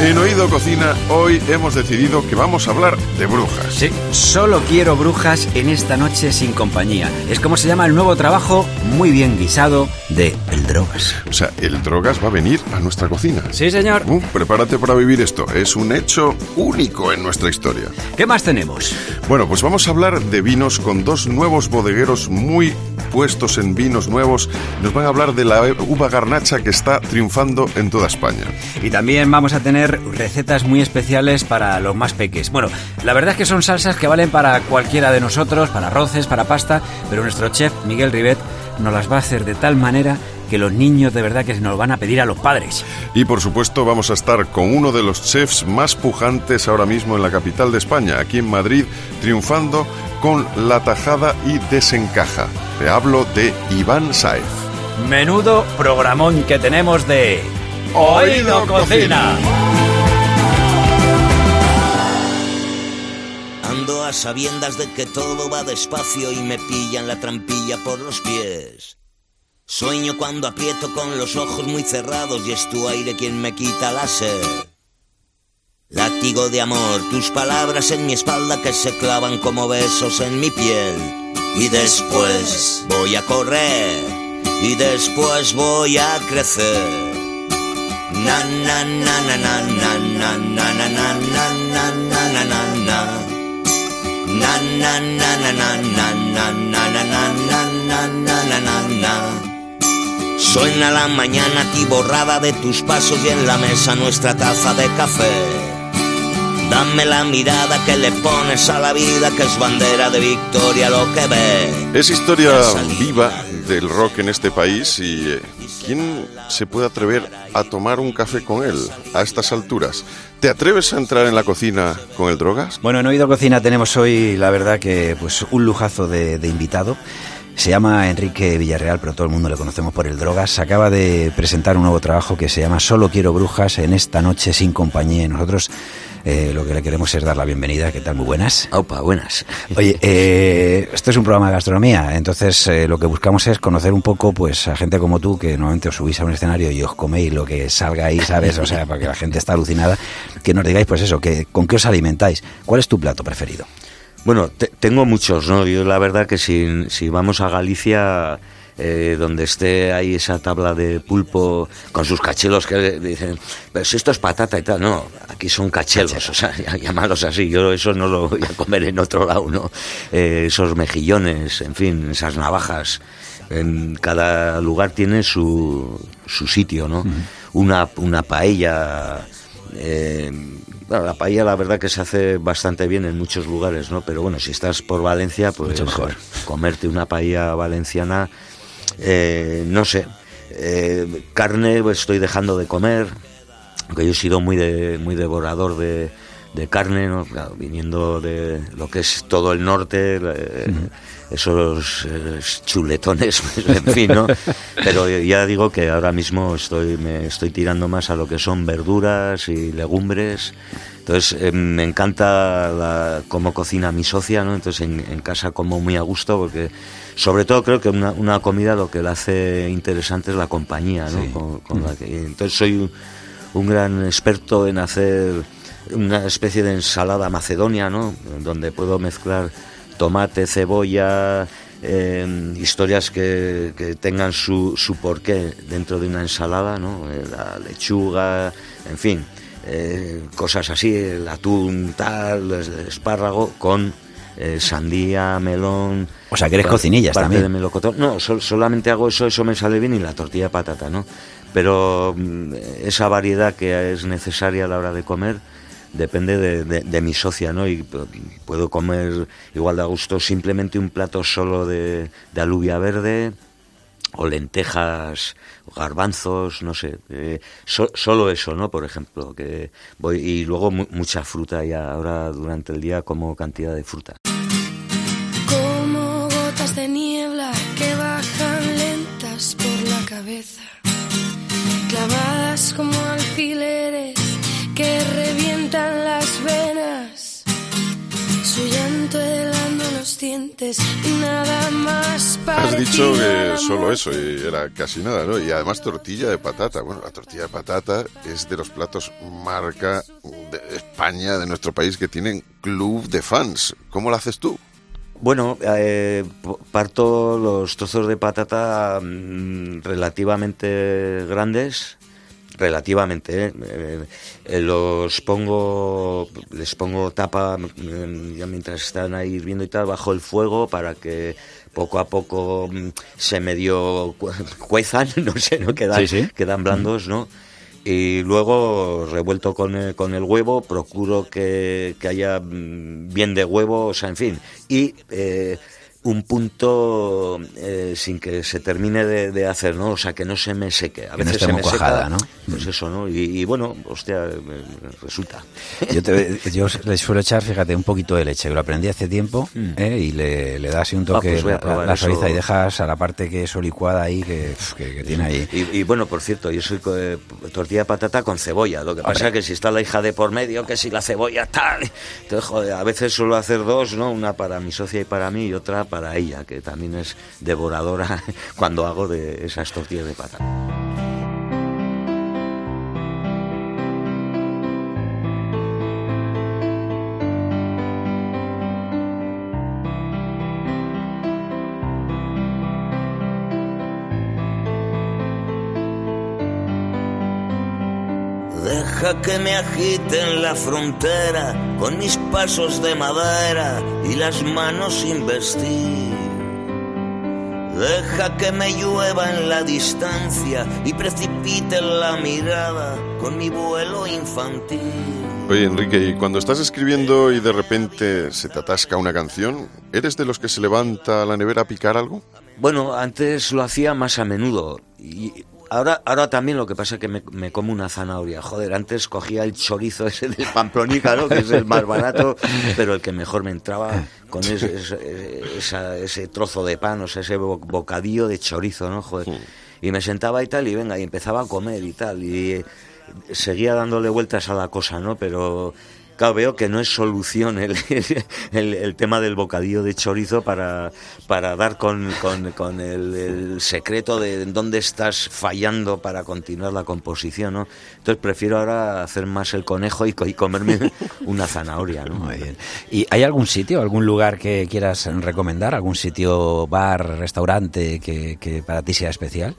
En Oído Cocina hoy hemos decidido que vamos a hablar de brujas. Sí, solo quiero brujas en esta noche sin compañía. Es como se llama el nuevo trabajo, muy bien guisado, de El Drogas. O sea, el Drogas va a venir a nuestra cocina. Sí, señor. Uh, prepárate para vivir esto. Es un hecho único en nuestra historia. ¿Qué más tenemos? Bueno, pues vamos a hablar de vinos con dos nuevos bodegueros muy puestos en vinos nuevos. Nos van a hablar de la uva garnacha que está triunfando en toda España. Y también vamos a tener recetas muy especiales para los más peques. Bueno, la verdad es que son salsas que valen para cualquiera de nosotros, para arroces, para pasta, pero nuestro chef Miguel Rivet nos las va a hacer de tal manera que los niños de verdad que se nos van a pedir a los padres. Y por supuesto vamos a estar con uno de los chefs más pujantes ahora mismo en la capital de España, aquí en Madrid, triunfando con la tajada y desencaja. Te hablo de Iván Saez. Menudo programón que tenemos de Oído Cocina. A sabiendas de que todo va despacio y me pillan la trampilla por los pies. Sueño cuando aprieto con los ojos muy cerrados y es tu aire quien me quita la sed. Látigo de amor, tus palabras en mi espalda que se clavan como besos en mi piel. Y después voy a correr y después voy a crecer. Na na na na na na na na na na na na na na na Na na na na na na na na na na na na na na na Suena la mañana tiborrada de tus pasos y en la mesa nuestra taza de café. Dame la mirada que le pones a la vida, que es bandera de victoria lo que ve. Es historia viva del rock en este país y eh, ¿quién se puede atrever a tomar un café con él a estas alturas? ¿Te atreves a entrar en la cocina con el drogas? Bueno, en Oído Cocina tenemos hoy, la verdad, que pues un lujazo de, de invitado. Se llama Enrique Villarreal, pero todo el mundo le conocemos por el Drogas. Acaba de presentar un nuevo trabajo que se llama Solo quiero brujas en esta noche sin compañía. Y nosotros eh, lo que le queremos es dar la bienvenida. ¿Qué tal? Muy buenas. Opa, buenas. Oye, eh, esto es un programa de gastronomía, entonces eh, lo que buscamos es conocer un poco pues a gente como tú que normalmente os subís a un escenario y os coméis lo que salga ahí, ¿sabes? O sea, para que la gente está alucinada, que nos digáis pues eso, que con qué os alimentáis. ¿Cuál es tu plato preferido? Bueno, te- tengo muchos, ¿no? Yo la verdad que si, si vamos a Galicia, eh, donde esté ahí esa tabla de pulpo con sus cachelos que dicen, pero si esto es patata y tal, no, aquí son cachelos, o sea, ll- llamarlos así, yo eso no lo voy a comer en otro lado, ¿no? Eh, esos mejillones, en fin, esas navajas, en cada lugar tiene su, su sitio, ¿no? una, una paella... eh, bueno, la paella la verdad que se hace bastante bien en muchos lugares, ¿no? Pero bueno, si estás por Valencia, pues Mucho mejor. comerte una paella valenciana, eh, no sé. Eh, carne pues, estoy dejando de comer, aunque yo he sido muy de, muy devorador de, de carne, ¿no? Claro, viniendo de lo que es todo el norte, eh, esos eh, chuletones, en fin, ¿no? Pero ya digo que ahora mismo estoy, me estoy tirando más a lo que son verduras y legumbres. Entonces eh, me encanta la, cómo cocina mi socia, ¿no? Entonces en, en casa como muy a gusto porque sobre todo creo que una, una comida lo que la hace interesante es la compañía, ¿no? Con- con la que- entonces soy un, un gran experto en hacer una especie de ensalada macedonia, ¿no? Donde puedo mezclar tomate, cebolla, eh, historias que, que tengan su, su porqué dentro de una ensalada, ¿no? Eh, La lechuga, en fin, eh, cosas así, el atún, tal, el espárrago, con eh, sandía, melón. O sea, que eres cocinillas parte también. de melocotón. No, sol- solamente hago eso, eso me sale bien y la tortilla de patata, ¿no? Pero mm, esa variedad que es necesaria a la hora de comer depende de, de- de mi socia, ¿no? Y pu- puedo comer igual de a gusto simplemente un plato solo de, de alubia verde o lentejas, o garbanzos, no sé, eh, so- solo eso, ¿no? Por ejemplo, que voy y luego mu- mucha fruta y ahora durante el día como cantidad de fruta. Dientes y nada más para Has dicho que solo eso, y era casi nada, ¿no? Y además tortilla de patata. Bueno, la tortilla de patata es de los platos marca de España, de nuestro país, que tienen club de fans. ¿Cómo lo haces tú? Bueno, eh, parto los trozos de patata mm, relativamente grandes, relativamente, ¿eh? Eh, eh, los pongo, les pongo tapa mm, ya mientras están ahí hirviendo y tal, bajo el fuego para que poco a poco mm, se medio cu- cuezan, no sé, ¿no? Quedan, Sí, sí. quedan blandos, ¿no? Y luego, revuelto con el, con el huevo, procuro que, que haya mm, bien de huevo, o sea, en fin. Y eh, un punto eh, sin que se termine de, de hacer, ¿no? O sea, que no se me seque. A Que no veces esté se muy me cuajada, seca, ¿no? Pues eso, ¿no? Y, y bueno, hostia, resulta. Yo, te- yo le suelo echar, fíjate, un poquito de leche, que lo aprendí hace tiempo, ¿eh? y le, le das así un toque, Mm. Ah, pues la- la, suaviza y dejas a la parte que es licuada ahí, que, que- que tiene ahí. Y, y bueno, por cierto, yo soy co- eh, tortilla de patata con cebolla. Lo que pasa es que si está la hija de por medio, que si la cebolla tal. Entonces, joder, a veces suelo hacer dos, ¿no? Una para mi socia y para mí y otra para ella, que también es devoradora cuando hago de esas tortillas de patata. Deja que me agite en la frontera con mis pasos de madera y las manos sin vestir. Deja que me llueva en la distancia y precipite en la mirada con mi vuelo infantil. Oye, Enrique, y cuando estás escribiendo y de repente se te atasca una canción, ¿eres de los que se levanta a la nevera a picar algo? Bueno, antes lo hacía más a menudo y ahora, ahora también lo que pasa es que me, me como una zanahoria. Joder, antes cogía el chorizo ese del Pamplonica, ¿no? que es el más barato, pero el que mejor me entraba con ese, ese, esa- ese trozo de pan, o sea, ese bo- bocadillo de chorizo, ¿no? Joder. Y me sentaba y tal, y venga, y empezaba a comer y tal, y eh, seguía dándole vueltas a la cosa, ¿no? Pero... Claro, veo que no es solución el, el, el tema del bocadillo de chorizo para, para dar con, con, con el, el secreto de dónde estás fallando para continuar la composición, ¿no? Entonces prefiero ahora hacer más el conejo y, y comerme una zanahoria, ¿no? Muy bien. ¿Y hay algún sitio, algún lugar que quieras recomendar? ¿Algún sitio, bar, restaurante que, que para ti sea especial?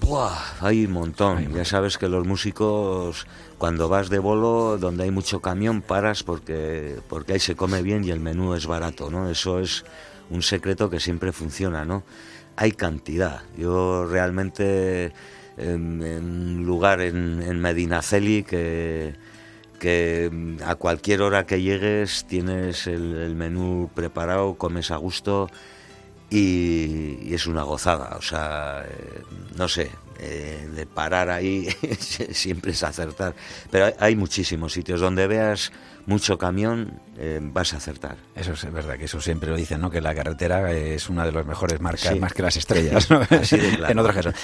Buah, hay un montón. Ya sabes que los músicos, cuando vas de bolo, donde hay mucho camión, paras porque, porque ahí se come bien y el menú es barato, ¿no? Eso es un secreto que siempre funciona, ¿no? Hay cantidad. Yo realmente, en, un lugar en, en Medinaceli que que mm, a cualquier hora que llegues tienes el, menú preparado, comes a gusto y, y es una gozada. O sea, eh, no sé, eh, de parar ahí siempre es acertar. Pero hay, hay muchísimos sitios donde veas mucho camión, eh, vas a acertar. Eso es verdad, que eso siempre lo dicen, ¿no? Que la carretera es una de las mejores marcas, Sí. más que las estrellas, ¿no? Así de claro. en otros casos.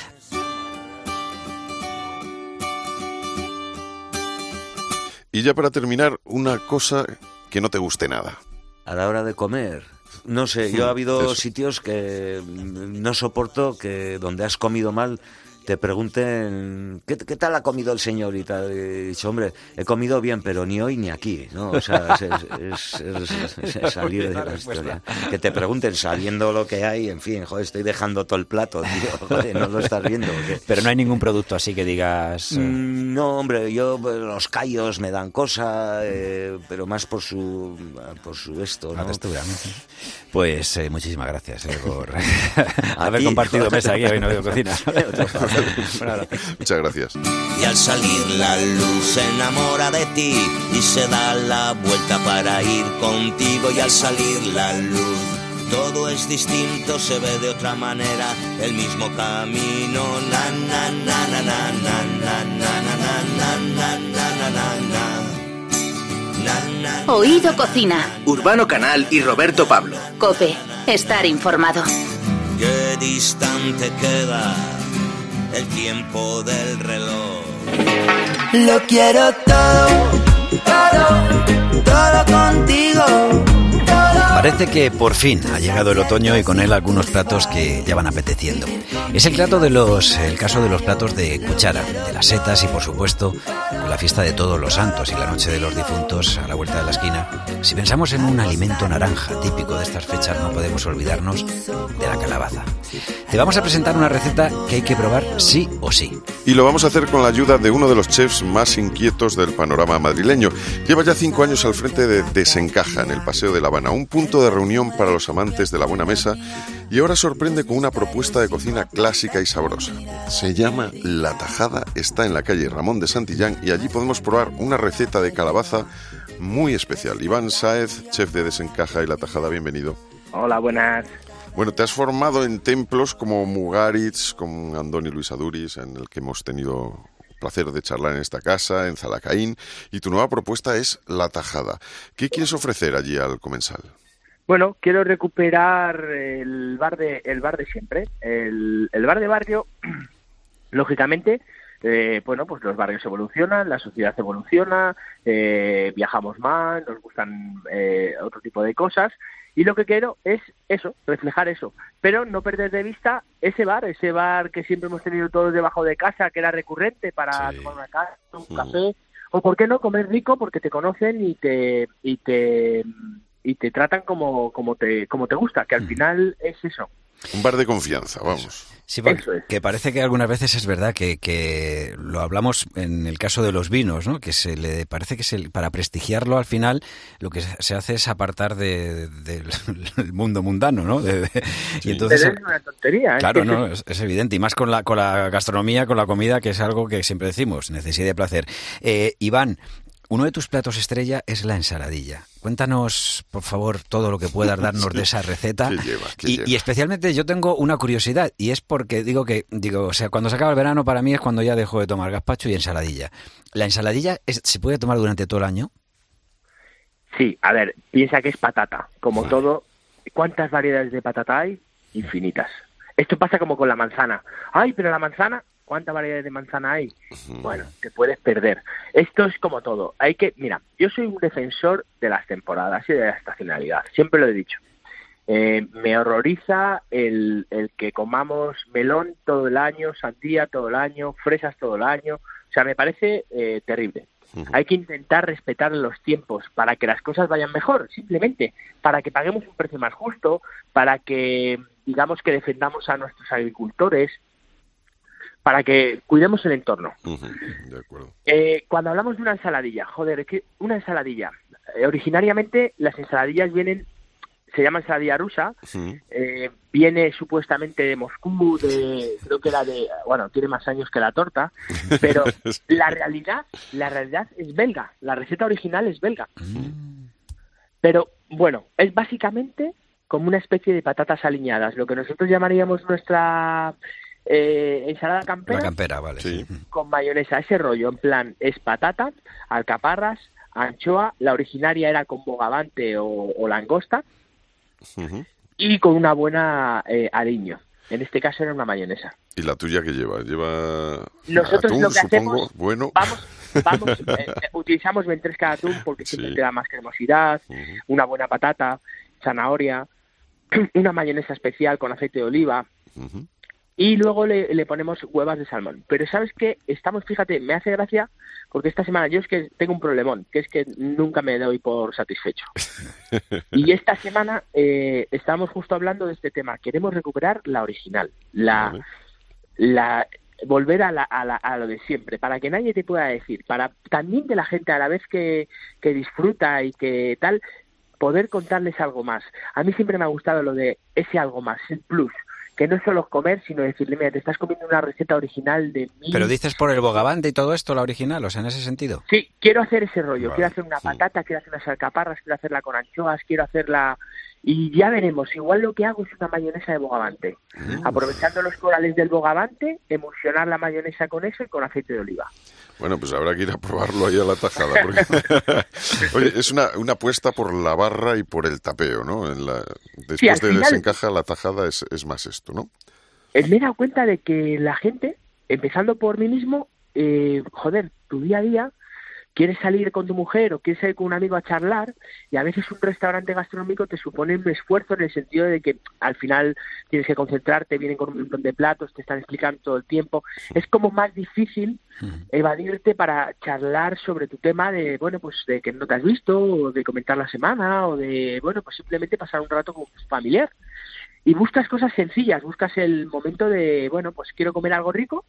Y ya para terminar, una cosa que no te guste nada. A la hora de comer, no sé, yo ha habido Eso. sitios que no soporto que donde has comido mal te pregunten ¿qué, qué tal ha comido el señor y tal. He dicho, hombre, he comido bien, pero ni hoy ni aquí, ¿no? O sea, es, es- es- es- es salir de la historia. Que te pregunten sabiendo lo que hay, en fin, joder, estoy dejando todo el plato, tío, joder, no lo estás viendo. Pero no hay ningún producto así que digas... eh, Mm, No, hombre, yo eh, los callos me dan cosa, eh, pero más por su por su esto, La ¿no? textura, ¿no? Pues eh, muchísimas gracias por haber ti. compartido mesa aquí hoy digo cocina. Muchas gracias. Y al salir la luz se enamora de ti y se da la vuelta para ir contigo. Y al salir la luz todo es distinto, se ve de otra manera el mismo camino. Na na na na na na na na na na na na na na na. Na, na, Oído Cocina. Urbano Canal y Roberto Pablo. Cope. Estar informado. Qué distante queda el tiempo del reloj. Lo quiero todo, todo, todo contigo. Parece que por fin ha llegado el otoño y con él algunos platos que ya van apeteciendo. Es el plato de los, el caso de los platos de cuchara, de las setas y por supuesto la fiesta de todos los santos y la noche de los difuntos a la vuelta de la esquina. Si pensamos en un alimento naranja típico de estas fechas no podemos olvidarnos de la calabaza. Te vamos a presentar una receta que hay que probar sí o sí. Y lo vamos a hacer con la ayuda de uno de los chefs más inquietos del panorama madrileño. Lleva ya cinco años al frente de Desencaja en el Paseo de La Habana, un punto de reunión para los amantes de la buena mesa y ahora sorprende con una propuesta de cocina clásica y sabrosa. Se llama La Tajada, está en la calle Ramón de Santillán y allí podemos probar una receta de calabaza muy especial. Iván Sáez, chef de Desencaja y La Tajada, bienvenido. Hola, buenas. Bueno, te has formado en templos como Mugaritz, con Andoni Luis Aduris, en el que hemos tenido placer de charlar en esta casa, en Zalacaín, y tu nueva propuesta es La Tajada. ¿Qué quieres ofrecer allí al comensal? Bueno, quiero recuperar el bar de, el bar de siempre. El, bar de barrio, lógicamente, eh, bueno, pues los barrios evolucionan, la sociedad evoluciona, eh, viajamos más, nos gustan eh, otro tipo de cosas. Y lo que quiero es eso, reflejar eso, pero no perder de vista ese bar, ese bar que siempre hemos tenido todos debajo de casa, que era recurrente para tomar una casa, un mm. café, o por qué no comer rico porque te conocen y te y te y te tratan como como te como te gusta, que al mm. final es eso. Un bar de confianza, vamos. Sí, que parece que algunas veces es verdad que, que, lo hablamos en el caso de los vinos, ¿no? Que se le parece que se, para prestigiarlo al final lo que se hace es apartar del mundo mundano, ¿no? y entonces es una tontería. ¿eh? Claro, no, es, evidente y más con la con la gastronomía, con la comida, que es algo que siempre decimos, necesidad de placer. Eh, Iván, uno de tus platos estrella es la ensaladilla. Cuéntanos, por favor, todo lo que puedas darnos de esa receta. y, especialmente yo tengo una curiosidad y es porque digo que, digo, o sea, cuando se acaba el verano para mí es cuando ya dejo de tomar gazpacho y ensaladilla. ¿La ensaladilla se puede tomar durante todo el año? Sí, a ver, piensa que es patata. Como todo, ¿cuántas variedades de patata hay? Infinitas. Esto pasa como con la manzana. Ay, pero la manzana, ¿Cuánta variedad de manzana hay? Bueno, te puedes perder. Esto es como todo. Hay que, mira, yo soy un defensor de las temporadas y de la estacionalidad. Siempre lo he dicho. Eh, me horroriza el, el, que comamos melón todo el año, sandía todo el año, fresas todo el año. O sea, me parece eh, terrible. Hay que intentar respetar los tiempos para que las cosas vayan mejor, simplemente, para que paguemos un precio más justo, para que digamos que defendamos a nuestros agricultores, para que cuidemos el entorno. Eh, cuando hablamos de una ensaladilla, joder, es que una ensaladilla, eh, originariamente las ensaladillas vienen, se llama ensaladilla rusa, eh, viene supuestamente de Moscú, de, creo que era de, bueno, tiene más años que la torta, pero la realidad, la realidad es belga, la receta original es belga. Pero bueno, es básicamente como una especie de patatas aliñadas, lo que nosotros llamaríamos nuestra eh, ensalada campera, campera vale. con mayonesa, ese rollo, en plan, es patata, alcaparras, anchoa, la originaria era con bogavante o, langosta, y con una buena eh, aliño. En este caso era una mayonesa. ¿Y la tuya que lleva? ¿Lleva Nosotros lo que hacemos, bueno. vamos, vamos eh, eh, utilizamos ventresca de atún porque siempre te da más cremosidad, una buena patata, zanahoria, una mayonesa especial con aceite de oliva, y luego le, ponemos huevas de salmón. Pero sabes que estamos, fíjate, me hace gracia porque esta semana yo es que tengo un problemón, que es que nunca me doy por satisfecho. y esta semana eh, estamos justo hablando de este tema. Queremos recuperar la original, la, la volver a, la, a, la, a, lo de siempre, para que nadie te pueda decir, para también de la gente a la vez que, que disfruta y que tal, poder contarles algo más. A mí siempre me ha gustado lo de ese algo más, el plus que no es solo comer, sino decirle, mira, te estás comiendo una receta original de mí. Pero dices por el bogavante y todo esto, la original, o sea, en ese sentido. Sí, quiero hacer ese rollo, quiero hacer una patata, quiero hacer unas alcaparras, quiero hacerla con anchoas, quiero hacerla... Y ya veremos, igual lo que hago es una mayonesa de bogavante. Mm. Aprovechando los corales del bogavante, emulsionar la mayonesa con eso y con aceite de oliva. Bueno, pues habrá que ir a probarlo ahí a la tajada. Oye, es una, una apuesta por la barra y por el tapeo, ¿no? En la... Después de desencaja, la tajada es, es más esto, ¿no? Eh, me he dado cuenta de que la gente, empezando por mí mismo, eh, joder, tu día a día, quieres salir con tu mujer o quieres salir con un amigo a charlar y a veces un restaurante gastronómico te supone un esfuerzo en el sentido de que al final tienes que concentrarte, vienen con un montón de platos, te están explicando todo el tiempo. Es como más difícil evadirte para charlar sobre tu tema de, bueno, pues de que no te has visto o de comentar la semana o de, bueno, pues simplemente pasar un rato con familiar. Y buscas cosas sencillas, buscas el momento de, bueno, pues quiero comer algo rico,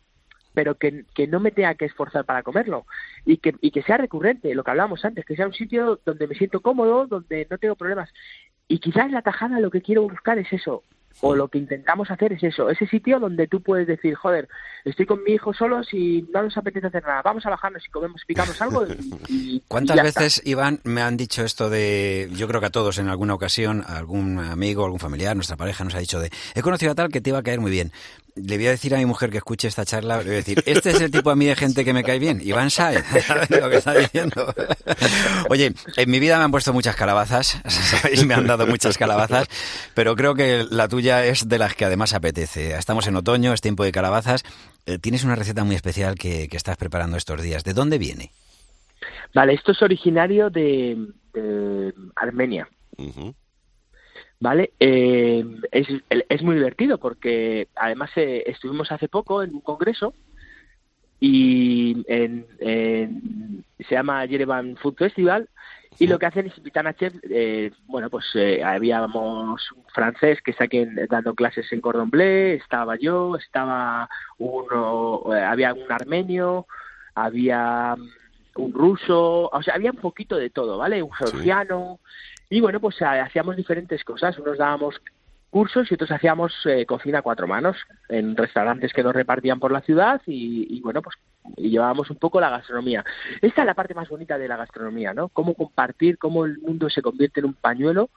pero que, que, no me tenga que esforzar para comerlo y que, y que sea recurrente, lo que hablábamos antes, que sea un sitio donde me siento cómodo, donde no tengo problemas. Y quizás la tajada lo que quiero buscar es eso, o lo que intentamos hacer es eso, ese sitio donde tú puedes decir, joder, estoy con mi hijo solos y no nos apetece hacer nada, vamos a bajarnos y comemos, picamos algo. Y, ¿Cuántas veces, Iván, me han dicho esto de, yo creo que a todos en alguna ocasión, algún amigo, algún familiar, nuestra pareja nos ha dicho de, he conocido a tal que te iba a caer muy bien. Le voy a decir a mi mujer que escuche esta charla, le voy a decir, este es el tipo a mí de gente que me cae bien, Iván Saez, lo que está diciendo. Oye, en mi vida me han puesto muchas calabazas, ¿sabéis? Me han dado muchas calabazas, pero creo que la tuya es de las que además apetece. Estamos en otoño, es tiempo de calabazas. Eh, tienes una receta muy especial que, que, estás preparando estos días. ¿De dónde viene? Vale, esto es originario de, de Armenia. Uh -huh. ¿vale? Eh, es, es, muy divertido porque además eh, estuvimos hace poco en un congreso y en, en, se llama Yerevan Food Festival y lo que hacen es invitar a chefs, eh, bueno, pues habíamos un francés que está aquí dando clases en Cordon Bleu, estaba yo, estaba uno, había un armenio, había un ruso, o sea, había un poquito de todo, ¿vale? Un georgiano. Sí. Y bueno, pues hacíamos diferentes cosas. Unos dábamos cursos y otros hacíamos eh, cocina a cuatro manos en restaurantes que nos repartían por la ciudad y, y, bueno, pues y llevábamos un poco la gastronomía. Esta es la parte más bonita de la gastronomía, ¿no? Cómo compartir, cómo el mundo se convierte en un pañuelo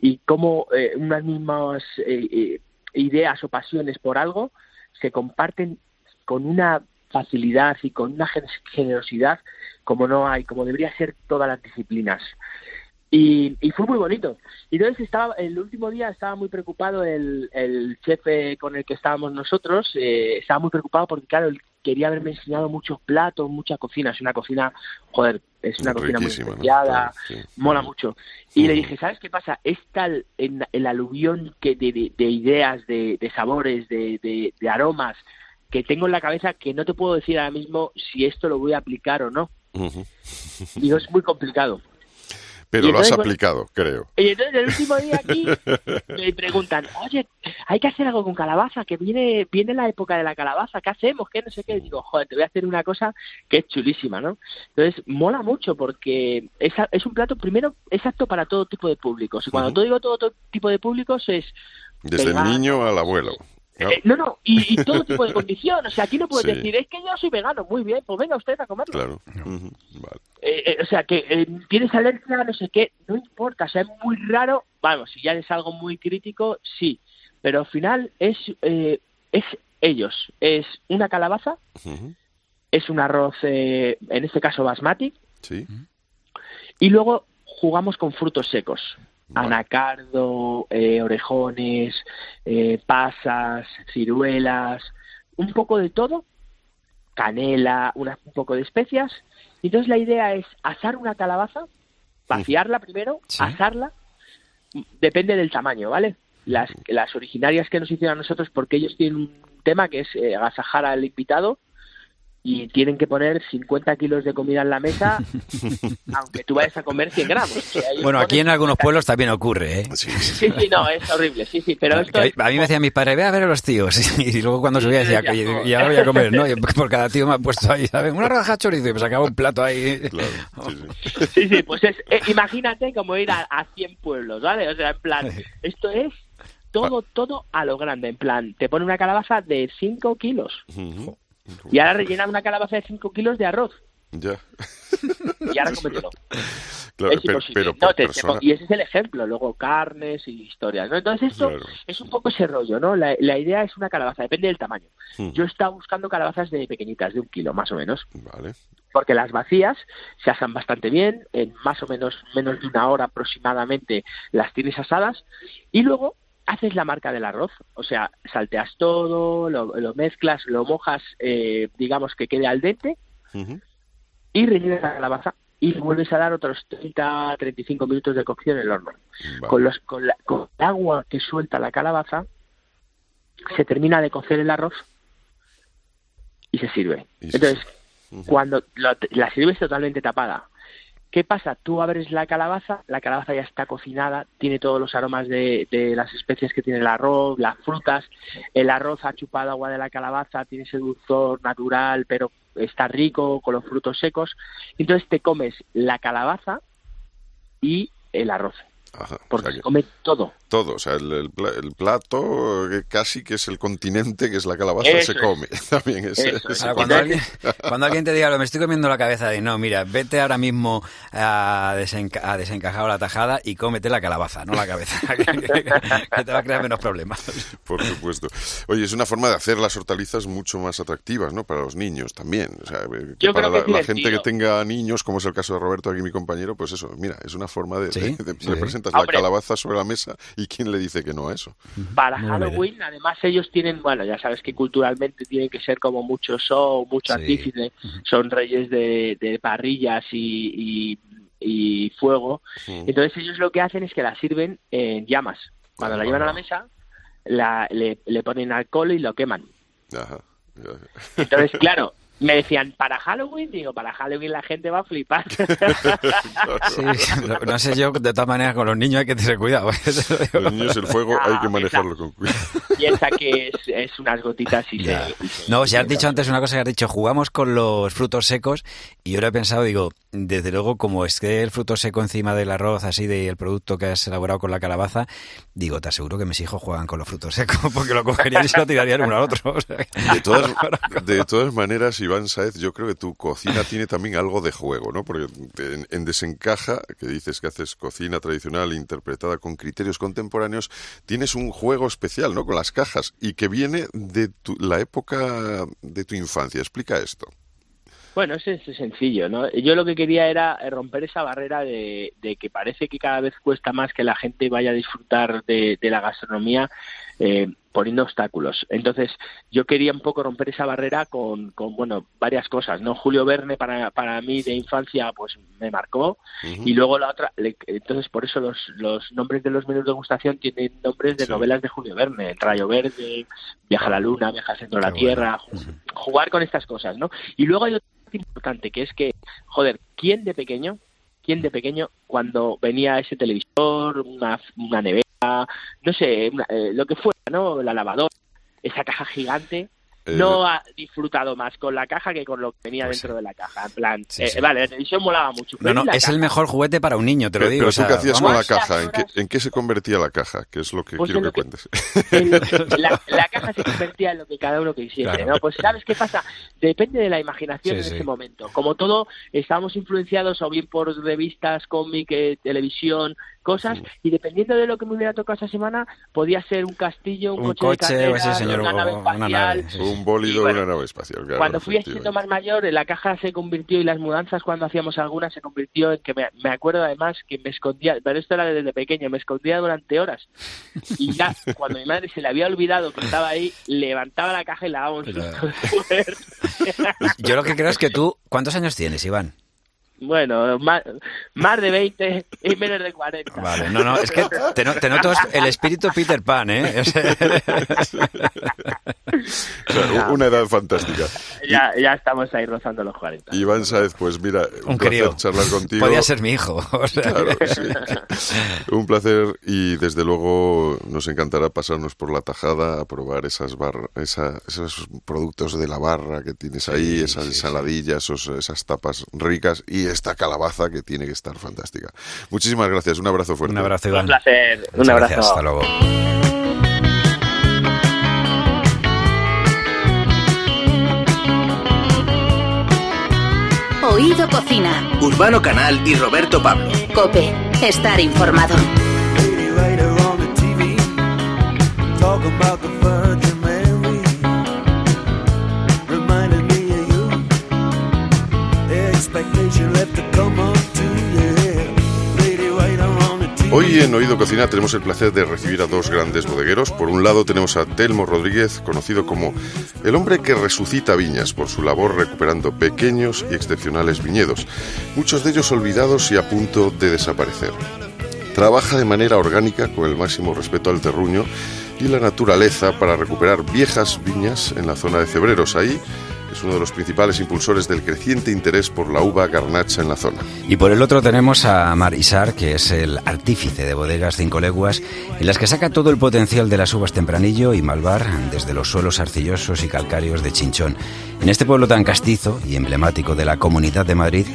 y cómo eh, unas mismas eh, ideas o pasiones por algo se comparten con una facilidad y con una generosidad como no hay, como debería ser todas las disciplinas. Y, fue muy bonito. Y entonces estaba, el último día estaba muy preocupado el, el jefe con el que estábamos nosotros, eh, estaba muy preocupado porque claro, él quería haberme enseñado muchos platos, mucha cocina, es una cocina, joder, es una cocina muy especiada, ¿no? sí. mola mucho. Y le dije, ¿sabes qué pasa? Es tal en el aluvión que de, de, de ideas, de, de sabores, de, de aromas que tengo en la cabeza que no te puedo decir ahora mismo si esto lo voy a aplicar o no. Uh -huh. Digo, es muy complicado. Pero entonces, lo has aplicado, creo. Y entonces el último día aquí me preguntan, oye, hay que hacer algo con calabaza, que viene viene la época de la calabaza, ¿qué hacemos? ¿Qué no sé qué? Y digo, joder, te voy a hacer una cosa que es chulísima, ¿no? Entonces, mola mucho porque es, es un plato, primero, es apto para todo tipo de públicos. Y cuando uh -huh. todo digo todo, todo tipo de públicos es... Desde el niño al abuelo. ¿No? Eh, no, no, y, y, todo tipo de condición. O sea, aquí no puedes sí. decir, es que yo soy vegano, muy bien, pues venga usted a comerlo. Claro. Uh -huh. vale. eh, eh, o sea, que eh, tienes alergia, no sé qué, no importa, o sea, es muy raro. Vamos, si ya es algo muy crítico, sí. Pero al final es, eh, es ellos. Es una calabaza, uh -huh. es un arroz, en este caso basmati. Sí. Y luego jugamos con frutos secos anacardo, eh, orejones, eh, pasas, ciruelas, un poco de todo, canela, una, un poco de especias. Y entonces la idea es asar una calabaza, vaciarla primero, sí. asarla, depende del tamaño, ¿vale? Las, las originarias que nos hicieron a nosotros, porque ellos tienen un tema que es eh, agasajar al invitado, y tienen que poner 50 kilos de comida en la mesa, aunque tú vayas a comer 100 gramos. O sea, bueno, aquí en algunos pueblos también ocurre, ¿eh? Sí, sí, sí, no, es horrible, sí, sí, pero esto es... A mí me decían mis padres, ve a ver a los tíos, y luego cuando subía decía, ya, y, ahora voy a comer, ¿no? Por cada tío me ha puesto ahí, ¿sabes? Una raja chorizo, y me sacaba un plato ahí. Claro, sí, sí. sí, sí pues es, eh, imagínate como ir a, a 100 pueblos, ¿vale? O sea, en plan, esto es todo, todo a lo grande, en plan, te pone una calabaza de 5 kilos. Uh -huh. Y ahora rellena una calabaza de 5 kilos de arroz. Ya. Y ahora cómetelo. Claro, es pero, pero no, te, persona... te, y ese es el ejemplo. Luego carnes y historias. ¿no? Entonces esto claro. es un poco ese rollo, ¿no? La, la, idea es una calabaza, depende del tamaño. Hmm. Yo estaba buscando calabazas de pequeñitas, de un kilo más o menos. Vale. Porque las vacías se asan bastante bien, en más o menos menos de una hora aproximadamente las tienes asadas. Y luego haces la marca del arroz, o sea, salteas todo, lo, lo mezclas, lo mojas, eh, digamos que quede al dente, uh -huh. y rellenas la calabaza y vuelves a dar otros 30 35 minutos de cocción en el horno. Vale. Con, los, con, la- con el agua que suelta la calabaza se termina de cocer el arroz y se sirve. Y Entonces, cuando lo- la sirves totalmente tapada, ¿qué pasa? Tú abres la calabaza, la calabaza ya está cocinada, tiene todos los aromas de, de las especies que tiene el arroz, las frutas, el arroz ha chupado agua de la calabaza, tiene ese dulzor natural, pero está rico con los frutos secos. Entonces te comes la calabaza y el arroz, Ajá, o porque sea se que come todo. todo, o sea, el, el pla- el plato eh, casi que es el continente que es la calabaza Eso se es. come. También es, Eso es. se Ahora, come. cuando, alguien, cuando alguien te diga, "Lo, me estoy comiendo la cabeza, de no, mira, vete ahora mismo a, desenca- a desencajar la tajada y cómete la calabaza, no la cabeza, que, que te va a crear menos problemas. Por supuesto. Oye, es una forma de hacer las hortalizas mucho más atractivas, ¿no? Para los niños también. O sea, eh, que Yo para creo que la, gente que tenga niños, como es el caso de Roberto, aquí mi compañero, pues eso, mira, es una forma de... Sí, de- de- sí. La calabaza sobre la mesa y quién le dice que no a eso. Para Halloween, además ellos tienen, bueno, ya sabes que culturalmente tienen que ser como mucho show, mucho Sí. artífice, son reyes de, de parrillas y, y, y fuego. Entonces ellos lo que hacen es que la sirven en llamas. Cuando la llevan a la mesa, la, le, le ponen alcohol y lo queman. Ajá. Entonces, claro, me decían, ¿para Halloween? Digo, para Halloween la gente va a flipar. Sí, no, no sé yo, de todas maneras, con los niños hay que tener cuidado. ¿eh? Los niños, el fuego hay que Ah, manejarlo con cuidado. Piensa que es, es unas gotitas y Ya. se... y se- No, si has dicho antes una cosa que has dicho, jugamos con los frutos secos y yo lo he pensado, digo, desde luego como esté el fruto seco encima del arroz, así del producto que has elaborado con la calabaza, digo, te aseguro que mis hijos juegan con los frutos secos porque lo cogerían y se lo tirarían uno al otro. o sea que- De todas, de todas maneras, Iván Saez, yo creo que tu cocina tiene también algo de juego, ¿no? Porque en, en Desencaja, que dices que haces cocina tradicional interpretada con criterios contemporáneos, tienes un juego especial, ¿no? Con las cajas y que viene de tu- la época de tu infancia. Explica esto. Bueno, es, es sencillo, ¿no? Yo lo que quería era eh, romper esa barrera de, de que parece que cada vez cuesta más que la gente vaya a disfrutar de, de la gastronomía eh, poniendo obstáculos. Entonces, yo quería un poco romper esa barrera con, con bueno, varias cosas, ¿no? Julio Verne para, para mí de infancia, pues me marcó. Y luego la otra, le- entonces por eso los, los nombres de los menús de gustación tienen nombres de Sí. novelas de Julio Verne, El Rayo Verde, Viaja a la Luna, Viaja al centro de la bueno. Tierra, ju- jugar con estas cosas, ¿no? Y luego hay otra importante que es que, joder, ¿quién de pequeño, quién de pequeño cuando venía ese televisor, una, una nevera, no sé, una- eh, lo que fuera, ¿no? La lavadora, esa caja gigante, Eh, no ha disfrutado más con la caja que con lo que venía Pues dentro de la caja. En plan, Sí, eh, sí. vale, la televisión molaba mucho. No, pero no, ¿y la es el mejor juguete para un niño, te lo pero digo. pero o sea, tú qué hacías con la caja, ¿En qué, horas. en qué se convertía la caja? Que es lo que Pues quiero que, cuentes. Que- la, la caja se convertía en lo que cada uno quisiera, Claro. ¿no? Pues ¿sabes qué pasa? Depende de la imaginación Sí, en sí. ese momento. Como todo, estábamos influenciados o bien por revistas, cómic, eh, televisión, cosas, y dependiendo de lo que me hubiera tocado esa semana, podía ser un castillo, un, Un coche, coche, de o ese carreras, señor, una nave o una espacial. nave, sí, sí. Un bólido bueno, una nave espacial. claro, cuando fui siendo más mayor, la caja se convirtió y las mudanzas cuando hacíamos algunas se convirtió en que me, me acuerdo además que me escondía, pero esto era desde pequeño, me escondía durante horas. Y ya, cuando mi madre se le había olvidado que estaba ahí, levantaba la caja y la daba un susto. Yo lo que creo es que tú, ¿cuántos años tienes, Iván? Bueno, más, más de 20 y menos de 40. Vale, no, no, es que te, te noto el espíritu Peter Pan, ¿eh? O sea, una edad fantástica. Ya, ya estamos ahí rozando los 40. Iván Saez, pues mira, un, un placer crío. charlar contigo. Podía ser mi hijo. o sea. Claro, sí. Un placer y desde luego nos encantará pasarnos por la tajada a probar esas barra, esa- esos productos de la barra que tienes ahí, Sí, esas sí, sí. ensaladillas, esos- esas tapas ricas y esta calabaza que tiene que estar fantástica. Muchísimas gracias, un abrazo fuerte. Un abrazo, Un placer, un abrazo. gracias, hasta luego. Oído Cocina. Urbano Canal y Roberto Pablo. Cope. Estar informado. Hoy en Oído Cocina tenemos el placer de recibir a dos grandes bodegueros. Por un lado tenemos a Telmo Rodríguez, conocido como el hombre que resucita viñas por su labor recuperando pequeños y excepcionales viñedos, muchos de ellos olvidados y a punto de desaparecer. Trabaja de manera orgánica con el máximo respeto al terruño y la naturaleza para recuperar viejas viñas en la zona de Cebreros. Ahí es uno de los principales impulsores del creciente interés por la uva garnacha en la zona. Y por el otro tenemos a Marisar, que es el artífice de bodegas cinco leguas, en las que saca todo el potencial de las uvas Tempranillo y Malvar desde los suelos arcillosos y calcáreos de Chinchón. En este pueblo tan castizo y emblemático de la Comunidad de Madrid,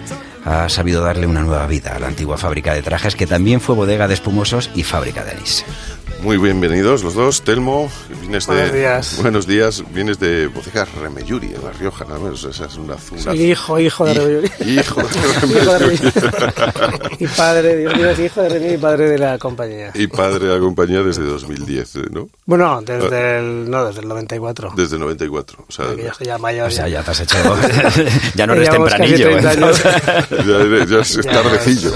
ha sabido darle una nueva vida a la antigua fábrica de trajes, que también fue bodega de espumosos y fábrica de anís. Muy bienvenidos los dos. Telmo, vienes de... Buenos días. Buenos días. Vienes de Remeyuri, en La Rioja, nada menos. Esa es una... una- Soy hijo, hijo de Remeyuri. Hijo de de Remeyuri. y padre, Dios mío, es hijo de Remeyuri y padre de la compañía. y padre de la compañía desde 2010, ¿eh? ¿no? Bueno, desde el, no, desde el 94. Desde 94. O sea, Que yo soy ya mayor. O sea, ya. ya te has hecho... ya no eres tempranillo. 30 ¿eh? años. ya, ya es Ya, tardecillo.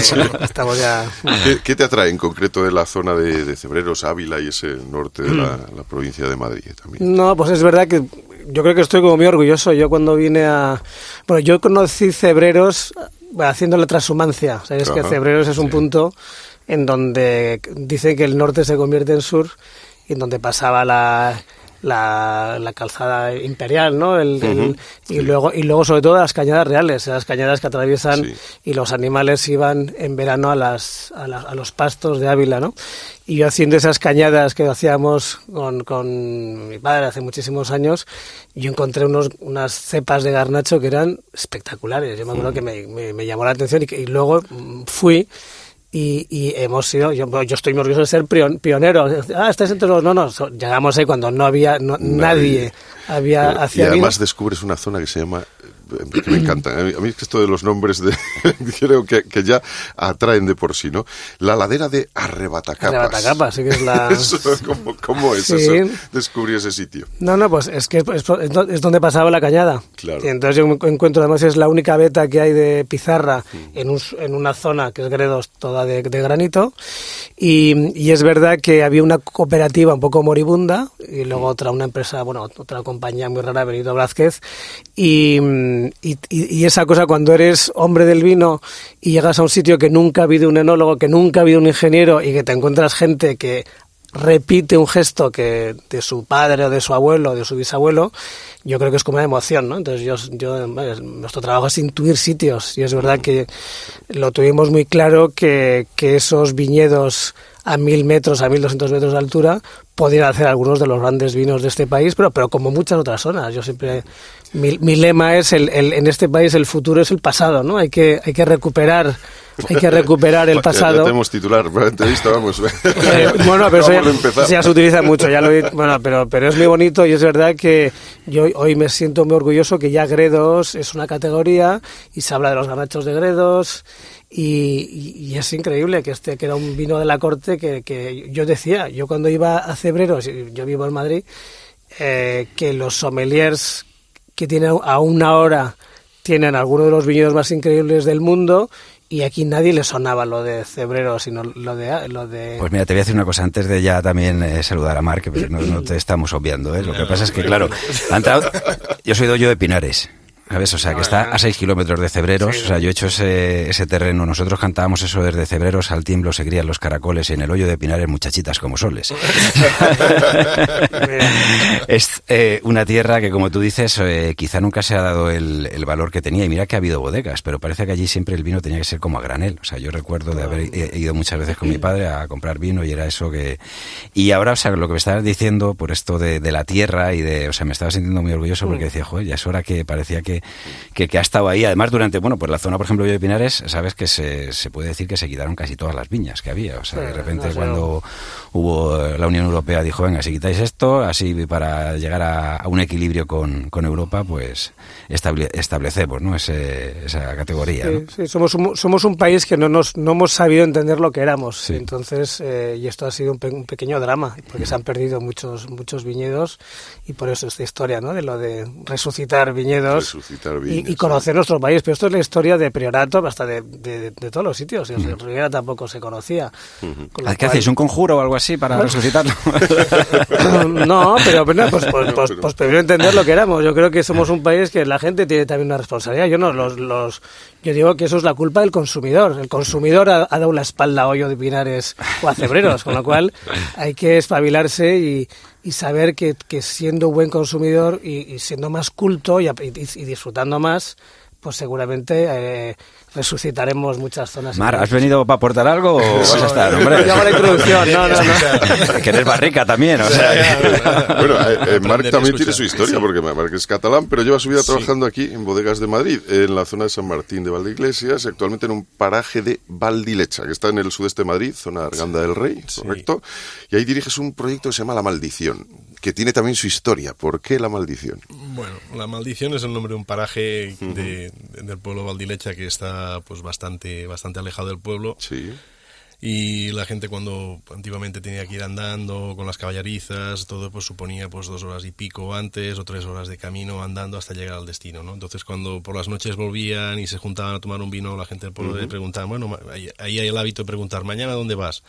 sí, Estamos ya... ¿Qué, qué te atrae en concreto de la zona de, de Cebreros, Ávila y ese norte de la, Mm. la provincia de Madrid también? No, pues es verdad que yo creo que estoy como muy orgulloso. Yo cuando vine a... Bueno, yo conocí Cebreros eh, haciendo la transhumancia. Sabes que Ajá, Cebreros es un sí. punto en donde dicen que el norte se convierte en sur y en donde pasaba la... La, la calzada imperial, ¿no? El- y luego y luego sobre todo las cañadas reales, las cañadas que atraviesan Sí. y los animales iban en verano a las a, la- a los pastos de Ávila, ¿no? Y yo haciendo esas cañadas que hacíamos con, con mi padre hace muchísimos años, yo encontré unos, unas cepas de garnacho que eran espectaculares. Yo me acuerdo que me, me- me llamó la atención y, que- y luego mm, fui y, y hemos sido, yo, yo estoy muy orgulloso de ser pionero. Ah, estáis entre los... No, no, llegamos ahí cuando no había, no- nadie, había... y hacía además descubres una zona que se llama eh, que me encanta. A mí, a mí es que esto de los nombres de, creo que, que ya atraen de por sí, ¿no? La ladera de Arrebatacapas. Arrebatacapas, sí que es la- Eso, ¿cómo, cómo es Sí. eso? Descubrí ese sitio. No, no, pues es que es, es- donde pasaba la cañada. Claro. Y entonces yo encuentro, además es la única veta que hay de pizarra Mm. en, un en una zona que es Gredos, toda de, de granito. Y, y es verdad que había una cooperativa un poco moribunda y luego Mm. otra, una empresa, bueno, otra compañía muy rara, Benito Blázquez. Y, esa cosa cuando eres hombre del vino y llegas a un sitio que nunca ha habido un enólogo, que nunca ha habido un ingeniero y que te encuentras gente que repite un gesto que de su padre o de su abuelo o de su bisabuelo, yo creo que es como una emoción, ¿no? Entonces yo, nuestro trabajo es intuir sitios y es verdad que lo tuvimos muy claro que esos viñedos a mil metros, a mil doscientos metros de altura, podían hacer algunos de los grandes vinos de este país, pero, pero como muchas otras zonas. Yo siempre, mi, mi lema es el, el- en este país el futuro es el pasado, ¿no? Hay que, hay que recuperar, hay que recuperar el pasado. Tenemos titular para la entrevista, vamos. Eh, bueno, pero eso ya, se utiliza mucho, ya lo he- bueno, pero, pero es muy bonito y es verdad que yo hoy me siento muy orgulloso que ya Gredos es una categoría y se habla de los garnachos de Gredos y, es increíble que este que era un vino de la corte que, que yo decía, yo cuando iba a Cebreros, yo vivo en Madrid, eh, que los sommeliers que tienen a una hora tienen algunos de los viñedos más increíbles del mundo y aquí nadie le sonaba lo de Cebrero, sino lo de... Lo de Pues mira, te voy a decir una cosa antes de ya también eh, saludar a Marc, que no, no te estamos obviando. ¿eh? Lo que pasa es que, claro, yo soy doyo de Pinares. ¿Sabes? O sea, que está a 6 kilómetros de Cebreros. O sea, yo he hecho ese, ese terreno. Nosotros cantábamos eso desde Cebreros al tiemblo se crían los caracoles y en el hoyo de Pinares muchachitas como soles. es eh, una tierra que, como tú dices, eh, quizá nunca se ha dado el, el valor que tenía. Y mira que ha habido bodegas, pero parece que allí siempre el vino tenía que ser como a granel. O sea, yo recuerdo de haber ido muchas veces con mi padre a comprar vino y era eso que... Y ahora, o sea, lo que me estabas diciendo por esto de, de la tierra y de... O sea, me estaba sintiendo muy orgulloso porque decía, joder, ya es hora que parecía que, que, que ha estado ahí. Además, durante, bueno, pues la zona, por ejemplo, de Pinares, sabes que se, se puede decir que se quitaron casi todas las viñas que había. O sea, de repente no cuando hubo eh, la Unión Europea dijo, venga, si quitáis esto, así para llegar a, a un equilibrio con, con Europa, pues estable- establecemos ¿no? Ese, esa categoría. ¿no? Sí, sí, somos, un, somos un país que no, nos, no hemos sabido entender lo que éramos. Sí. Entonces, eh, y esto ha sido un, pe- un pequeño drama, porque se han perdido muchos muchos viñedos y por eso esta historia, ¿no? De lo de resucitar viñedos. Resucitar y, conocer nuestro país. Pero esto es la historia de Priorato, hasta de, de- de todos los sitios. En Rivera tampoco se conocía. Con lo ¿Qué cual- hacéis? ¿Un conjuro o algo así para resucitarlo? no, pero, pero, pues, pues, pues, pues primero entender lo que éramos. Yo creo que somos un país que la gente tiene también una responsabilidad. Yo no, los, los, yo digo que eso es la culpa del consumidor. El consumidor ha, ha dado la espalda a Hoyo de Pinares o a Cebreros, con lo cual hay que espabilarse y, y saber que, que siendo buen consumidor y, y siendo más culto y, ap- y- y disfrutando más, pues seguramente eh, resucitaremos muchas zonas. Mar, ¿has venido para aportar algo o vas a estar, hombre? Yo hago la introducción, no, no, no. que eres barrica también, o sea... que- Bueno, eh, eh, Marc también tiene su historia, porque Marc es catalán, pero lleva su vida trabajando aquí en bodegas de Madrid, en la zona de San Martín de Valdeiglesias, actualmente en un paraje de Valdilecha, que está en el sudeste de Madrid, zona de Arganda del Rey, correcto. Y ahí diriges un proyecto que se llama La Maldición, que tiene también su historia. ¿Por qué La Maldición? Bueno, La Maldición es el nombre de un paraje de- del pueblo Valdilecha que está pues bastante, bastante alejado del pueblo. Sí. Y la gente cuando antiguamente tenía que ir andando con las caballerizas, todo pues suponía pues dos horas y pico antes o tres horas de camino andando hasta llegar al destino, ¿no? Entonces cuando por las noches volvían y se juntaban a tomar un vino, la gente del pueblo le preguntaban, bueno, ahí, ahí hay el hábito de preguntar, ¿mañana dónde vas?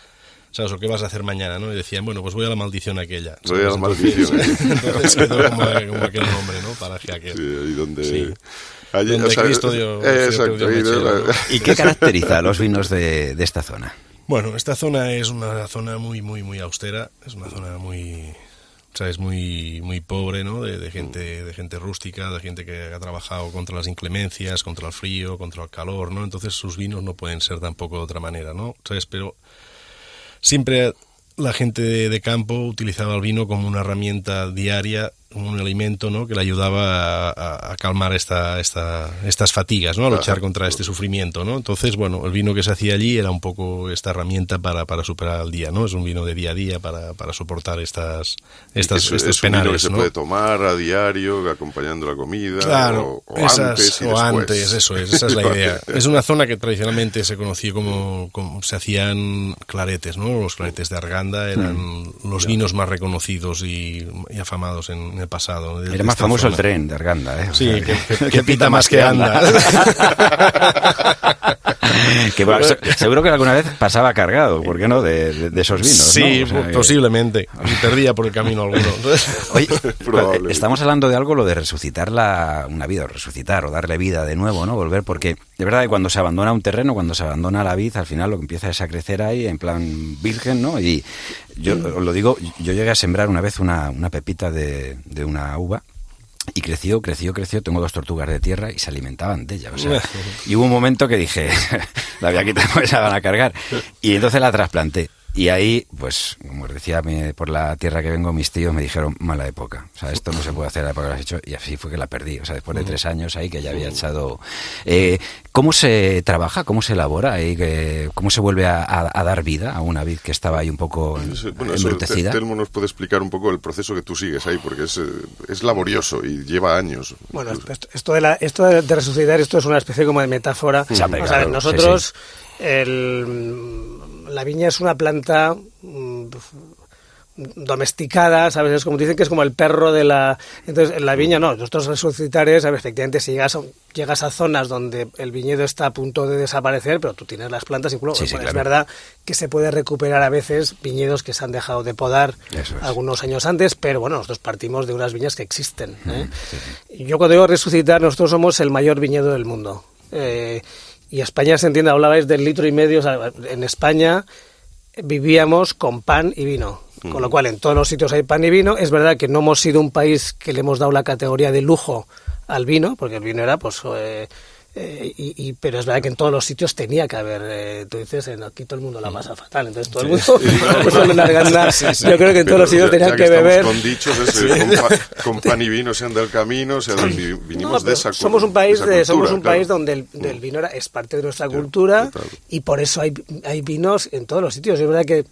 ¿Sabes? ¿O qué vas a hacer mañana? ¿no? Y decían, bueno, pues voy a la maldición aquella. Voy a la ¿sabes? maldición. Entonces quedó como, como aquel nombre, ¿no? Paraje aquel. Sí, ahí donde... Sí. allí, Donde Cristo dio- eh, exacto. dio mechero. ¿Y qué caracteriza a los vinos de, de esta zona? Bueno, esta zona es una zona muy, muy, muy austera. Es una zona muy, sabes, muy, muy pobre, ¿no? De, de gente, de gente rústica, de gente que ha trabajado contra las inclemencias, contra el frío, contra el calor, ¿no? Entonces sus vinos no pueden ser tampoco de otra manera, ¿no? ¿Sabes? Pero siempre la gente de, campo utilizaba el vino como una herramienta diaria, un alimento, ¿no? Que le ayudaba a, calmar esta, esta, estas fatigas, ¿no? A luchar contra este sufrimiento, ¿no? Entonces, bueno, el vino que se hacía allí era un poco esta herramienta para, para superar el día, ¿no? Es un vino de día a día para, para soportar estas, estas, Es- estos es un vino que penales, se ¿no? puede tomar a diario, acompañando la comida, Claro, o, o esas- antes y o antes, eso es, esa es la idea. Es una zona que tradicionalmente se conocía como, como se hacían claretes, ¿no? Los claretes de Arganda eran Mm. los vinos más reconocidos y, y afamados en, el pasado. Era más famoso el zona. tren de Arganda, ¿eh? O Sí, sea, que, que- que pita más que anda. que bueno, seguro que alguna vez pasaba cargado, ¿por qué no? De, de- de esos vinos, Sí, ¿no? O sea, posiblemente. Y perdía por el camino alguno. Oye, estamos hablando de algo, lo de resucitar la, una vida, o resucitar, o darle vida de nuevo, ¿no? Volver, porque de verdad que cuando se abandona un terreno, cuando se abandona la vid, al final lo que empieza es a crecer ahí en plan virgen, ¿no? Y yo os lo digo, yo llegué a sembrar una vez una, una pepita de, de una uva. Y creció, creció, creció. Tengo dos tortugas de tierra y se alimentaban de ella. O sea, y hubo un momento que dije, la voy a quitar porque se la van a cargar. Y entonces la trasplanté. Y ahí, pues, como os decía, mi- por la tierra que vengo, mis tíos me dijeron, mala época. O sea, esto no se puede hacer a la época que lo has hecho. Y así fue que la perdí. O sea, después de tres años ahí que ya había echado... Eh, ¿Cómo se trabaja? ¿Cómo se elabora? y que- ¿Cómo se vuelve a, a- a dar vida a una vid que estaba ahí un poco Bueno, embrutecida? Te- Telmo nos puede explicar un poco el proceso que tú sigues ahí, porque es, eh, es laborioso y lleva años. Bueno, esto, esto de, la, esto de resucitar, esto es una especie como de metáfora. O sea, nosotros, el- la viña es una planta mm, domesticada, ¿sabes? Es como dicen que es como el perro de la... Entonces, en la viña no, nosotros resucitar es, efectivamente, si llegas a, llegas a zonas donde el viñedo está a punto de desaparecer, pero tú tienes las plantas, incluso, Sí, sí, bueno, es verdad que se puede recuperar a veces viñedos que se han dejado de podar es. algunos años antes, pero bueno, nosotros partimos de unas viñas que existen. ¿eh? Y Yo cuando digo resucitar, nosotros somos el mayor viñedo del mundo. Eh, y España se entiende, hablabais del litro y medio, o sea, en España vivíamos con pan y vino. Con lo cual, en todos los sitios hay pan y vino. Es verdad que no hemos sido un país que le hemos dado la categoría de lujo al vino, porque el vino era, pues, eh, eh, y, y- pero es verdad que en todos los sitios tenía que haber, eh, tú dices, en aquí todo el mundo la pasa fatal, entonces todo el mundo, Arganda, yo creo que en todos los sitios tenían que, beber. con dichos, es, eh, con, pa- con pan y vino se anda el camino, o sea, vinimos de esa somos un país de, somos un claro. país donde el, del vino era, es parte de nuestra cultura y por eso hay, hay vinos en todos los sitios. Es verdad que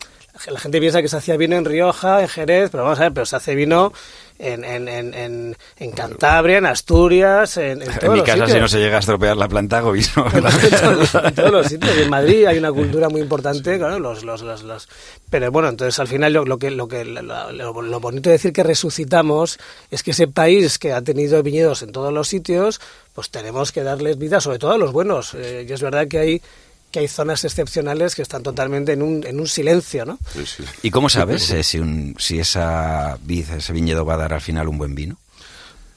la gente piensa que se hacía vino en Rioja, en Jerez, pero vamos a ver, pero se hace vino en, en, en, en, en Cantabria, en Asturias, en, en, todos mi casa, si no se llega a estropear la planta, hago en todos, los sitios. Y en Madrid hay una cultura muy importante, claro, los, los, los, los- pero bueno, entonces al final lo, lo que lo que lo, lo- lo bonito de decir que resucitamos es que ese país que ha tenido viñedos en todos los sitios, pues tenemos que darles vida, sobre todo a los buenos. Eh, y es verdad que hay que hay zonas excepcionales que están totalmente en un, en un silencio, ¿no? Sí, sí. ¿Y cómo sabes eh, si, un, si esa vid, ese viñedo va a dar al final un buen vino?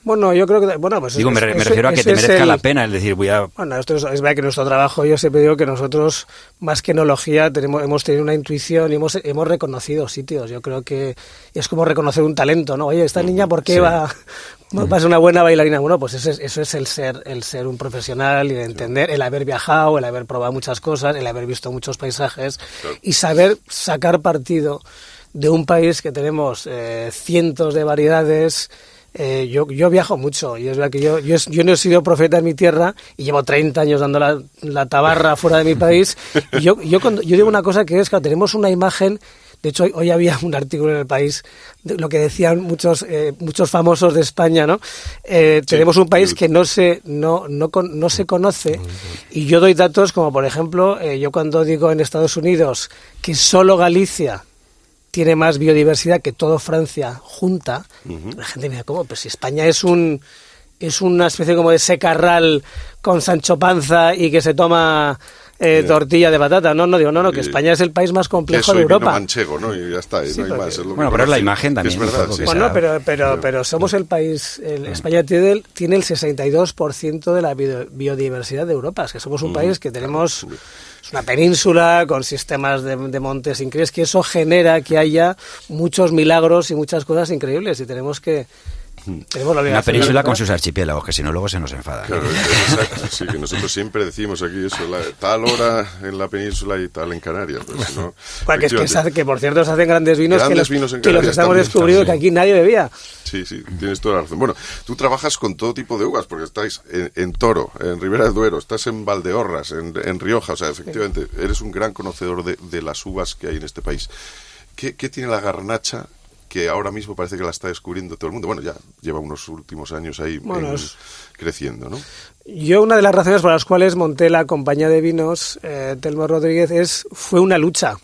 Bueno, yo creo que bueno, pues Digo, me, eso- eso- refiero a que te merezca el- la pena, es decir, voy a... Bueno, esto es, es verdad que nuestro trabajo, yo siempre digo que nosotros, más que enología, tenemos, hemos tenido una intuición y hemos, hemos reconocido sitios. Yo creo que es como reconocer un talento, ¿no? Oye, esta niña, ¿por qué sí. va, va a ser una buena bailarina? Bueno, pues eso es, eso es el ser, el ser un profesional y el entender, el haber viajado, el haber probado muchas cosas, el haber visto muchos paisajes y saber sacar partido de un país que tenemos eh, cientos de variedades. Eh, yo, yo viajo mucho y es verdad que yo, yo, yo no he sido profeta en mi tierra y llevo 30 años dando la, la tabarra fuera de mi país. Y yo, yo, cuando- yo digo una cosa que es que tenemos una imagen. De hecho, hoy, hoy había un artículo en el país, de lo que decían muchos, eh, muchos famosos de España, ¿no? Eh, tenemos un país que no se, no, no, no se conoce y yo doy datos como, por ejemplo, eh, yo cuando digo en Estados Unidos que solo Galicia tiene más biodiversidad que todo Francia junta, la gente me dice, ¿cómo? Pues si España es un es una especie como de secarral con Sancho Panza y que se toma eh, tortilla de patata. No, no digo, no, no, que España es el país más complejo de Europa. manchego, ¿no? Y ya está, y Sí, no hay porque- más. es lo que Bueno, pero es la imagen también, Es verdad, sí. Bueno, pero, pero, pero somos el país, el- España tiene el, tiene el 62% de la bio- biodiversidad de Europa. Es que somos un país que tenemos es una península con sistemas de, de montes increíbles, que eso genera que haya muchos milagros y muchas cosas increíbles y tenemos que... Tenemos la Una península con sus archipiélagos, que si no luego se nos enfada. Claro, exacto, sí, que nosotros siempre decimos aquí eso, la- tal hora en la península y tal en Canarias. Pues, no, es que, se por cierto se hacen grandes vinos que los, vinos en que los Canarias estamos también, descubriendo que aquí nadie bebía. Sí, sí, tienes toda la razón. Bueno, tú trabajas con todo tipo de uvas, porque estáis en, en Toro, en Ribera del Duero, estás en Valdeorras, en, en Rioja, o sea, efectivamente, eres un gran conocedor de, de las uvas que hay en este país. ¿Qué, qué tiene la garnacha que ahora mismo parece que la está descubriendo todo el mundo? Bueno, ya lleva unos últimos años ahí Bueno, en- es- creciendo, ¿no? Yo una de las razones por las cuales monté la compañía de vinos eh, Telmo Rodríguez es fue una lucha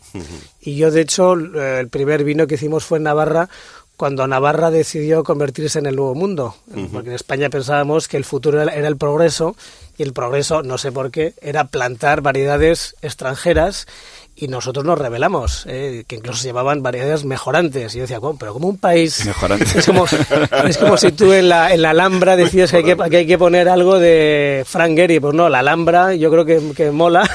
y yo de hecho eh, el primer vino que hicimos fue en Navarra cuando Navarra decidió convertirse en el nuevo mundo porque en España pensábamos que el futuro era el progreso y el progreso no sé por qué era plantar variedades extranjeras y nosotros nos revelamos, eh, que incluso se llamaban variedades mejorantes. Y yo decía, pero como un país... Mejorantes. Es como, es como si tú en la, en la Alhambra decías que hay que, que hay que poner algo de Frank Gehry. Pues no, la Alhambra yo creo que, que mola.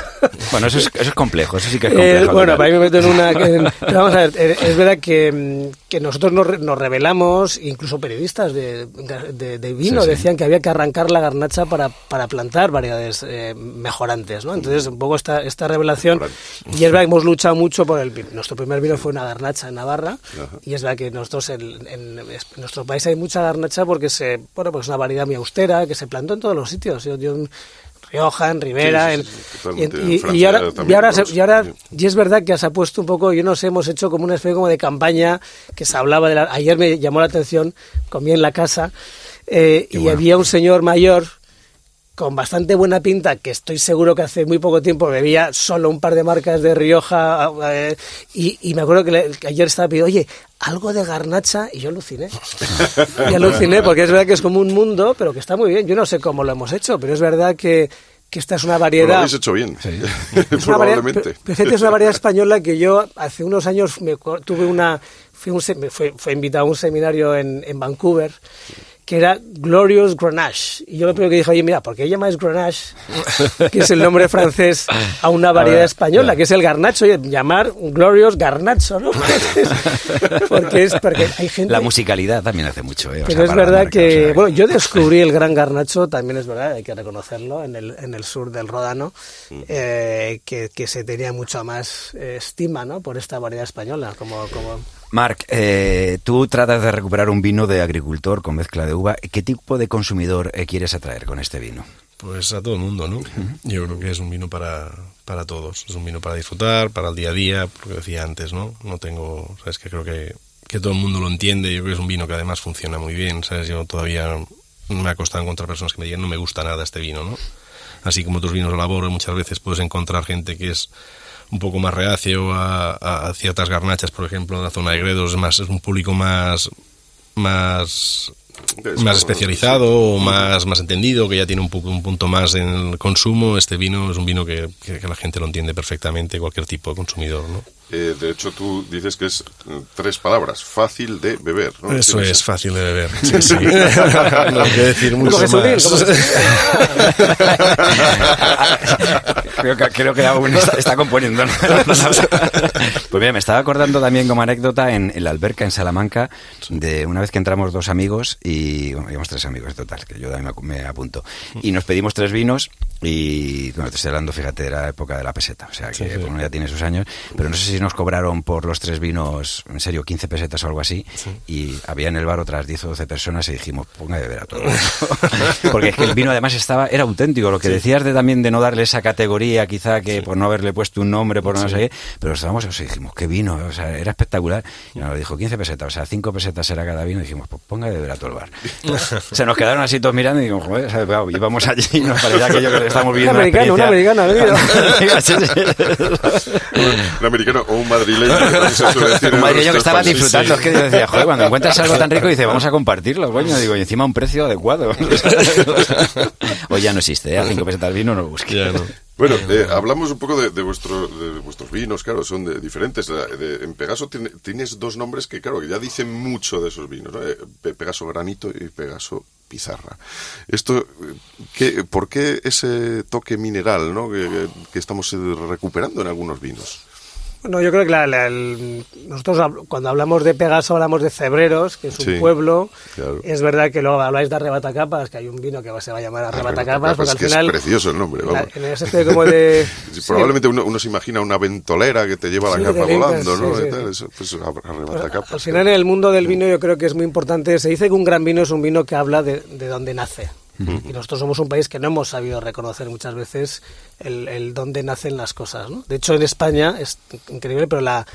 Bueno, eso es, eso es complejo, eso sí que es Eh, complejo. bueno, total. para mí me meto en una... en- pero vamos a ver, eh, es verdad que, mm, que nosotros nos, nos revelamos, incluso periodistas de, de- de vino Sí, sí. decían que había que arrancar la garnacha para, para plantar variedades eh, mejorantes, ¿no? Entonces, un poco esta, esta revelación... Y es verdad que hemos luchado mucho por el vino. Nuestro primer vino fue una garnacha en Navarra y es verdad que nosotros en, en- en nuestro país hay mucha garnacha porque se, bueno, pues es una variedad muy austera que se plantó en todos los sitios. Yo, Rioja, en Rivera, Sí, en, sí, sí, y, en- ahora, y ahora, se- vamos. y ahora Sí. y es verdad que se ha puesto un poco, yo no sé, hemos hecho como una especie como de campaña que se hablaba de la, ayer me llamó la atención, comí en la casa eh, y bueno. había un señor mayor con bastante buena pinta, que estoy seguro que hace muy poco tiempo bebía solo un par de marcas de Rioja, eh, y, y me acuerdo que, le- que ayer estaba pidiendo, oye, algo de garnacha, y yo aluciné. y aluciné, porque es verdad que es como un mundo, pero que está muy bien. Yo no sé cómo lo hemos hecho, pero es verdad que, que esta es una Pero lo variedad... habéis hecho bien, Es una variedad- probablemente. pero- pero fíjate, es una variedad española que yo hace unos años me tuve una fui, un invitado a un seminario en, en Vancouver que era Glorious Grenache. Y yo lo primero que dije, oye, mira, ¿por qué llamáis Grenache? que es el nombre francés a una variedad española, que es el garnacho. Oye, llamar Glorious Garnacho, ¿no? porque es porque hay gente... La musicalidad también hace mucho, ¿eh? O Pero sea, es verdad que, bueno, yo descubrí el gran garnacho, también es verdad, hay que reconocerlo, en el, en el sur del Ródano, eh, que, que se tenía mucho más eh, estima, ¿no? Por esta variedad española, como... como... Marc, eh, tú tratas de recuperar un vino de agricultor con mezcla de uva. ¿Qué tipo de consumidor eh, quieres atraer con este vino? Pues a todo el mundo, ¿no? Yo creo que es un vino para, para todos. Es un vino para disfrutar, para el día a día, porque decía antes, ¿no? No tengo, sabes que creo que, que todo el mundo lo entiende. Yo creo que es un vino que además funciona muy bien, sabes. Yo todavía me ha costado encontrar personas que me digan no me gusta nada este vino, ¿no? Así como otros vinos de labor, muchas veces puedes encontrar gente que es un poco más reacio a, a ciertas garnachas, por ejemplo, en la zona de Gredos, es más, es un público más, más más especializado o más, más entendido, que ya tiene un, poco, un punto más en el consumo, este vino es un vino que, que, que la gente lo entiende perfectamente, cualquier tipo de consumidor. ¿no? Eh, de hecho, tú dices que es eh, tres palabras, fácil de beber. ¿no? Eso es fácil de beber. Sí, sí. no hay que decir mucho más. creo que, creo que aún está, está componiendo. pues mira, me estaba acordando también como anécdota en, en la alberca en Salamanca de una vez que entramos dos amigos y bueno, íbamos tres amigos en total, que yo también me, apunto. Y nos pedimos tres vinos y, bueno, te estoy hablando, fíjate, era la época de la peseta, o sea que Sí, sí. bueno, ya tiene sus años, pero no sé si nos cobraron por los tres vinos, en serio, 15 pesetas o algo así, y había en el bar otras 10 o 12 personas y dijimos, ponga de beber a todo el mundo. Porque es que el vino además estaba, era auténtico, lo que decías de también de no darle esa categoría, quizá que por no haberle puesto un nombre, por no sé qué, pero estábamos, o sea, dijimos, qué vino, o sea, era espectacular. Y nos dijo 15 pesetas, o sea, 5 pesetas era cada vino, y dijimos, pues ponga de beber a todo el bar. se nos quedaron así todos mirando y dijimos, joder, ¿sabes? Íbamos allí y nos parecía aquello que estamos viendo. Un americano, un americano, ¿no? Sí, sí. Un americano o un madrileño. que Un madrileño estaba disfrutando, es que yo decía, joder, cuando encuentras algo tan rico, dice, vamos a compartirlo, coño, digo, y encima a un precio adecuado. Hoy ya no existe, ¿eh? a 5 pesetas el vino no lo busques. Ya, no. Bueno, eh, hablamos un poco de, de, vuestro, de vuestros vinos, claro, son de, diferentes. De- en Pegaso tiene- tienes dos nombres que, claro, que ya dicen mucho de esos vinos, ¿no? Eh, Pe- Pegaso Granito y Pegaso Pizarra. Esto, ¿qué, ¿por qué ese toque mineral, ¿no? que, que- que estamos recuperando en algunos vinos? No, yo creo que la- la- el- nosotros cuando hablamos de Pegaso hablamos de Cebreros, que es un Sí, pueblo. claro. Es verdad que luego habláis de Arrebatacapas, que hay un vino que se va a llamar Arrebatacapas, porque al que final... es precioso el nombre, la- vamos. en ese especie como de... Sí, Probablemente uno, uno se imagina una ventolera que te lleva la capa volando, ¿no? Y tal, eso, pues, arrebatacapas, Al final en el mundo del vino yo creo que es muy importante, se dice que un gran vino es un vino que habla de, de dónde nace. Y nosotros somos un país que no hemos sabido reconocer muchas veces el, el dónde nacen las cosas. ¿no? De hecho, en España es increíble, pero la,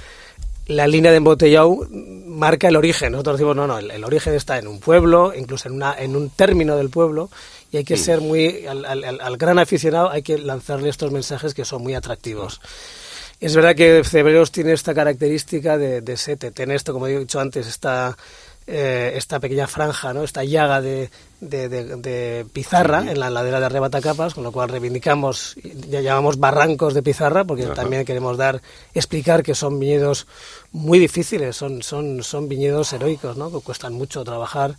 la línea de embotellado marca el origen. Nosotros decimos, no, no, el, el origen está en un pueblo, incluso en, una, en un término del pueblo, y hay que ser muy, al, al- al- al gran aficionado hay que lanzarle estos mensajes que son muy atractivos. Es verdad que Cebreros tiene esta característica de, de sete, tiene esto, como he dicho antes, esta, eh, esta pequeña franja, ¿no? esta llaga de, de- de- de pizarra en la ladera de Arrebatacapas, con lo cual reivindicamos, ya llamamos barrancos de pizarra, porque Ajá. también queremos dar, explicar que son viñedos muy difíciles, son, son, son viñedos heroicos, ¿no? que cuestan mucho trabajar.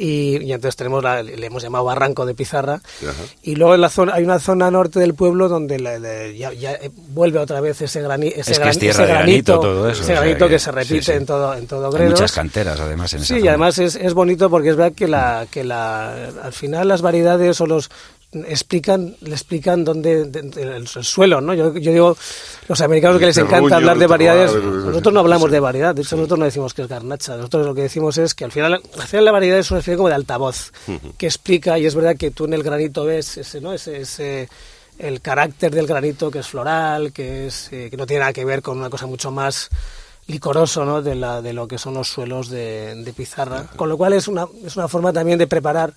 Y, y entonces tenemos la- le hemos llamado barranco de pizarra Ajá. y luego en la zona hay una zona norte del pueblo donde le- le- ya, ya, eh, vuelve otra vez ese, grani, ese, Es que es ese granito todo eso, ese o sea granito que, que- se repite sí. en todo en todo Hay muchas canteras además en esa Sí, y además es, es bonito porque es verdad que la que la al final las variedades o los explican le explican dónde de- de- el, el suelo, ¿no? Yo, yo digo los americanos que les encanta hablar de variedades, nosotros no hablamos sí. de variedad, de hecho nosotros no decimos que es garnacha, nosotros lo que decimos es que al final al final la variedad es una especie como de altavoz que explica y es verdad que tú en el granito ves ese, ¿no? Ese, ese el carácter del granito que es floral, que es eh, que no tiene nada que ver con una cosa mucho más licoroso ¿no? de, la, de lo que son los suelos de, de pizarra. Con lo cual es una, es una forma también de preparar.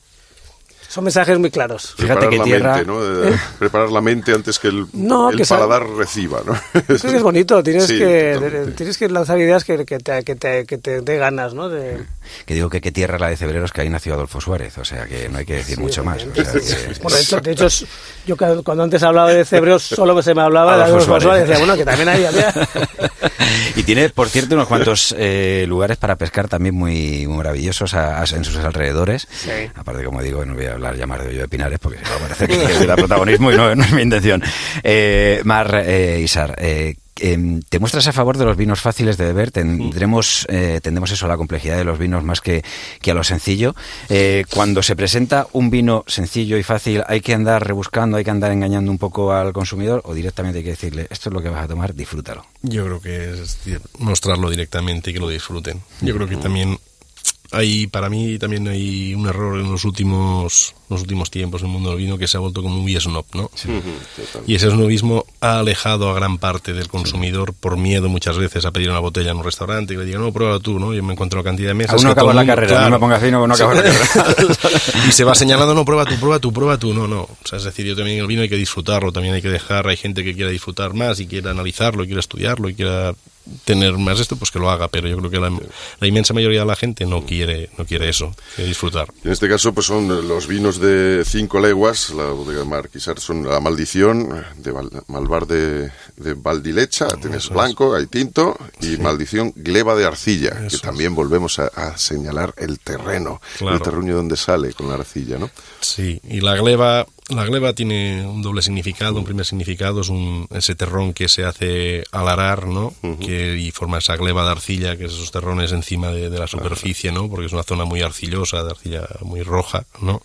Son mensajes muy claros. Fíjate preparar que la tierra- mente, ¿no? De- Preparar la mente antes que el, No, el que sea- paladar reciba, ¿no? Eso sí es bonito, tienes, Sí, que, totalmente. tienes que lanzar ideas que, que te, que te, que te dé ganas, ¿no? De, Que digo que qué tierra la de Cebreros que ahí nació Adolfo Suárez, o sea que no hay que decir mucho más. o sea, que- Bueno, de hecho, de hecho, es- yo cuando antes hablaba de Cebreos solo se me hablaba de Adolfo Adolfo Suárez. Suárez. Decía, bueno, que también hay... había- y tiene, por cierto, unos cuantos eh, lugares para pescar también muy, muy maravillosos a- a- en sus alrededores. Sí. Aparte, como digo, no voy a hablar llamar de Hoyo de Pinares porque si no parece que, que da protagonismo y no, no es mi intención. Eh, Mar eh, Isar, eh, em, te muestras a favor de los vinos fáciles de beber. Tendremos, eh, tendremos eso a la complejidad de los vinos más que, que a lo sencillo. Eh, cuando se presenta un vino sencillo y fácil, hay que andar rebuscando, hay que andar engañando un poco al consumidor o directamente hay que decirle, esto es lo que vas a tomar, disfrútalo. Yo creo que es mostrarlo directamente y que lo disfruten. Yo creo que también hay para mí también hay un error en los últimos los últimos tiempos en el mundo del vino que se ha vuelto como muy snob, ¿no? Y ese snobismo ha alejado a gran parte del consumidor por miedo muchas veces a pedir una botella en un restaurante y le digan, no, pruébalo tú, ¿no? Yo me encuentro la cantidad de mesas. Aún no el la mundo- carrera, claro. no me pongas fino, no acabas la carrera. y se va señalando, no, prueba tú, prueba tú, prueba tú. No, no. O sea, es decir, yo también el vino hay que disfrutarlo, también hay que dejar, hay gente que quiera disfrutar más y quiera analizarlo, y quiera estudiarlo y quiera tener más esto, pues que lo haga, pero yo creo que la, la inmensa mayoría de la gente no quiere, no quiere eso, quiere disfrutar. En este caso, pues son los vinos de cinco leguas, la bodega de Marquisar, son la maldición de Val- Malvar de, de Valdilecha, tienes blanco, hay tinto, y maldición gleba de arcilla, que también volvemos a, a señalar el terreno, Claro. el terruño donde sale con la arcilla, ¿no? Sí, y la gleba, la gleba tiene un doble significado. Un primer significado es un, ese terrón que se hace al arar, ¿no? que, y forma esa gleba de arcilla, que es esos terrones encima de, de la superficie, ¿no? Porque es una zona muy arcillosa, de arcilla muy roja, ¿no?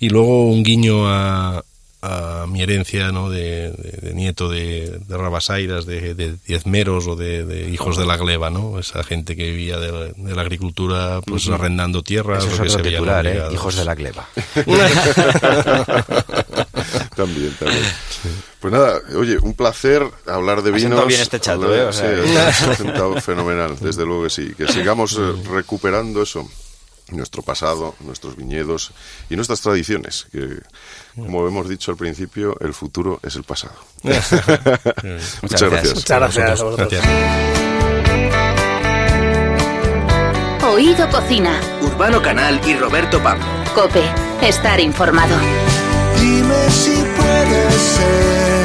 Y luego un guiño a, a mi herencia, ¿no? De, de- de nieto de, de rabasairas, de, de diezmeros o de, de hijos de la gleba, ¿no? Esa gente que vivía de la, de la agricultura, pues arrendando tierras. Eso es que otro se veían titular, ¿eh? Hijos de la gleba. también, también. Pues nada, oye, un placer hablar de vinos. bien este chato, Hablar- ¿eh? O sea, sí, ha sentado fenomenal, desde luego que sí. Que sigamos eh, recuperando eso, nuestro pasado, nuestros viñedos y nuestras tradiciones, que como hemos dicho al principio, el futuro es el pasado. Muchas Muchas gracias. gracias. Muchas gracias a vosotros. Oído Cocina. Urbano Canal y Roberto Pablo. Cope. Estar informado. Dime si puede ser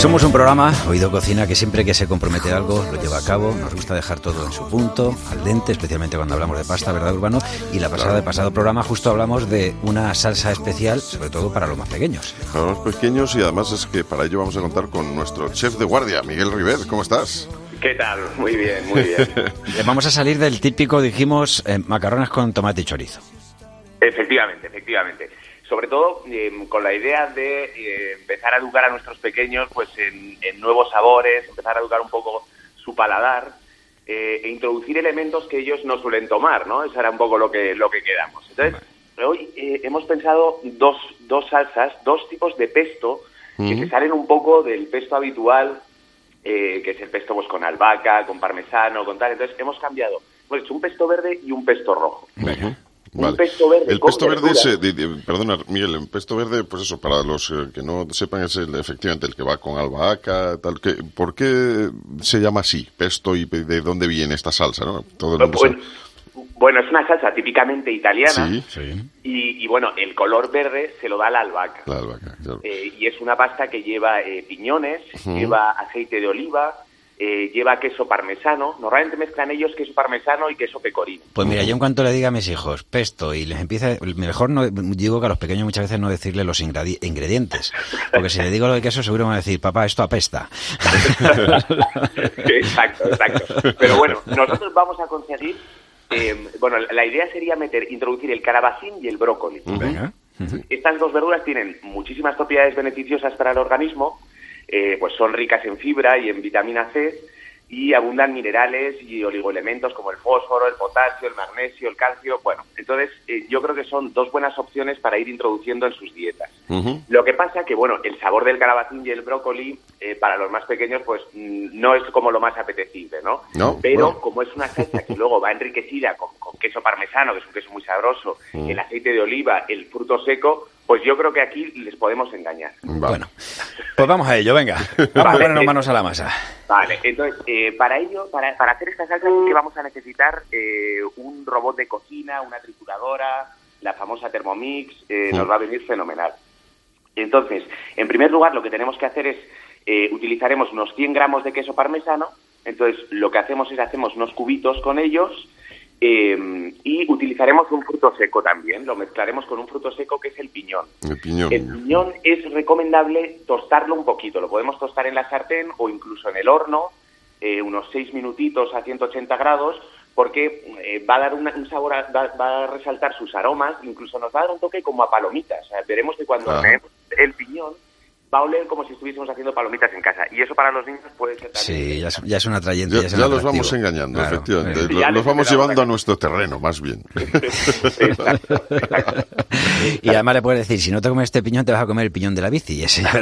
Somos un programa, Oído Cocina, que siempre que se compromete a algo lo lleva a cabo. Nos gusta dejar todo en su punto, al dente, especialmente cuando hablamos de pasta, ¿verdad, Urbano? Y la pasada, del pasado programa justo hablamos de una salsa especial, sobre todo para los más pequeños. Para los pequeños y además es que para ello vamos a contar con nuestro chef de guardia, Miguel River. ¿Cómo estás? ¿Qué tal? Muy bien, muy bien. Eh, Vamos a salir del típico, dijimos, eh, macarrones con tomate y chorizo. Efectivamente, efectivamente. Sobre todo eh, con la idea de eh, empezar a educar a nuestros pequeños pues en, en nuevos sabores, empezar a educar un poco su paladar eh, e introducir elementos que ellos no suelen tomar, ¿no? Eso era un poco lo que, lo que quedamos. Entonces, hoy eh, hemos pensado dos, dos salsas, dos tipos de pesto que se salen un poco del pesto habitual, eh, que es el pesto pues con albahaca, con parmesano, con tal. Entonces, hemos cambiado. Hemos hecho un pesto verde y un pesto rojo. Un pesto verde El pesto verde es, eh, perdona Miguel, el pesto verde, pues eso, para los eh, que no sepan, es el, efectivamente el que va con albahaca, tal, que, ¿por qué se llama así, pesto y de dónde viene esta salsa, no? Todo el mundo Bueno, sabe. bueno, es una salsa típicamente italiana Sí, y, y, bueno, el color verde se lo da la albahaca. la albahaca, claro. Eh, y es una pasta que lleva eh, piñones, lleva aceite de oliva, eh, lleva queso parmesano. Normalmente mezclan ellos queso parmesano y queso pecorino. Pues mira, yo en cuanto le diga a mis hijos pesto y les empieza, mejor no digo que a los pequeños muchas veces no decirle los ingredi- ingredientes, porque si le digo lo de queso seguro van a decir, papá, esto apesta. exacto, exacto. Pero bueno, nosotros vamos a conseguir, eh, bueno, la idea sería meter, introducir el calabacín y el brócoli. Estas dos verduras tienen muchísimas propiedades beneficiosas para el organismo, eh, pues son ricas en fibra y en vitamina C y abundan minerales y oligoelementos como el fósforo, el potasio, el magnesio, el calcio. Bueno, entonces eh, yo creo que son dos buenas opciones para ir introduciendo en sus dietas. Lo que pasa que, bueno, el sabor del calabacín y el brócoli eh, para los más pequeños pues mm, no es como lo más apetecible, ¿no? No, Pero bueno. como es una salsa que luego va enriquecida con, con queso parmesano, que es un queso muy sabroso, Mm. el aceite de oliva, el fruto seco, pues yo creo que aquí les podemos engañar. Bueno, pues vamos a ello, venga. Vamos a Vale. ponernos manos a la masa. Vale, entonces, eh, para ello, para, para hacer esta salsa, sí que vamos a necesitar eh, un robot de cocina, una trituradora, la famosa Thermomix, eh, nos va a venir fenomenal. Entonces, en primer lugar, lo que tenemos que hacer es, eh, utilizaremos unos 100 gramos de queso parmesano, entonces lo que hacemos es, hacemos unos cubitos con ellos eh, y utilizaremos un fruto seco también, lo mezclaremos con un fruto seco que es el piñón. El piñón. El piñón es recomendable tostarlo un poquito. Lo podemos tostar en la sartén o incluso en el horno, eh, unos 6 minutitos a 180 grados, porque eh, va a dar una- un sabor, a- va, va a resaltar sus aromas, incluso nos va a dar un toque como a palomitas. O sea, veremos que cuando horneemos el piñón va a oler como si estuviésemos haciendo palomitas en casa. Y eso para los niños puede ser también... Sí, ya es, ya es un atrayente. Ya, Ya, es ya un los vamos engañando, Claro. efectivamente. Sí, los vamos llevando a nuestro terreno, más bien. Y además le puedes decir, si no te comes este piñón, te vas a comer el piñón de la bici. Y ese ya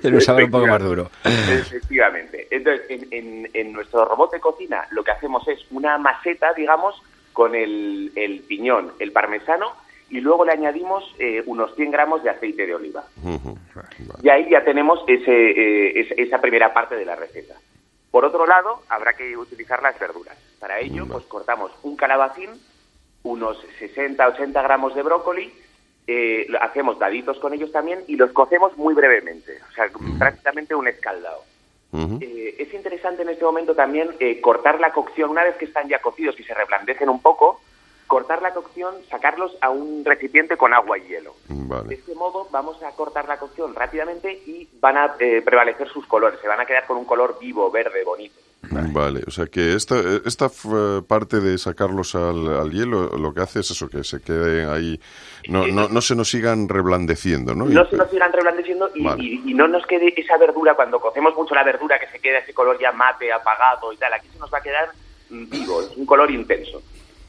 tiene un sabor un poco más duro. Efectivamente. Entonces, en, en- en nuestro robot de cocina lo que hacemos es una maceta, digamos, con el, el piñón, el parmesano, y luego le añadimos eh, unos 100 gramos de aceite de oliva. Y ahí ya tenemos ese, eh, es- esa primera parte de la receta. Por otro lado, habrá que utilizar las verduras. Para ello, pues cortamos un calabacín, unos 60-80 gramos de brócoli, eh, hacemos daditos con ellos también y los cocemos muy brevemente, o sea, prácticamente un escaldado. Eh, es interesante en este momento también cortar la cocción, una vez que están ya cocidos y se reblandecen un poco, cortar la cocción, sacarlos a un recipiente con agua y hielo. De este modo vamos a cortar la cocción rápidamente y van a eh, prevalecer sus colores, se van a quedar con un color vivo, verde, bonito. Vale, o sea que esta, esta f- parte de sacarlos al, al hielo lo que hace es eso, que se queden ahí, no, no, no se nos sigan reblandeciendo, ¿no? No se nos sigan reblandeciendo y, Vale. y- y no nos quede esa verdura, cuando cocemos mucho la verdura, que se queda ese color ya mate, apagado y tal, aquí se nos va a quedar mm, vivo, es un color intenso.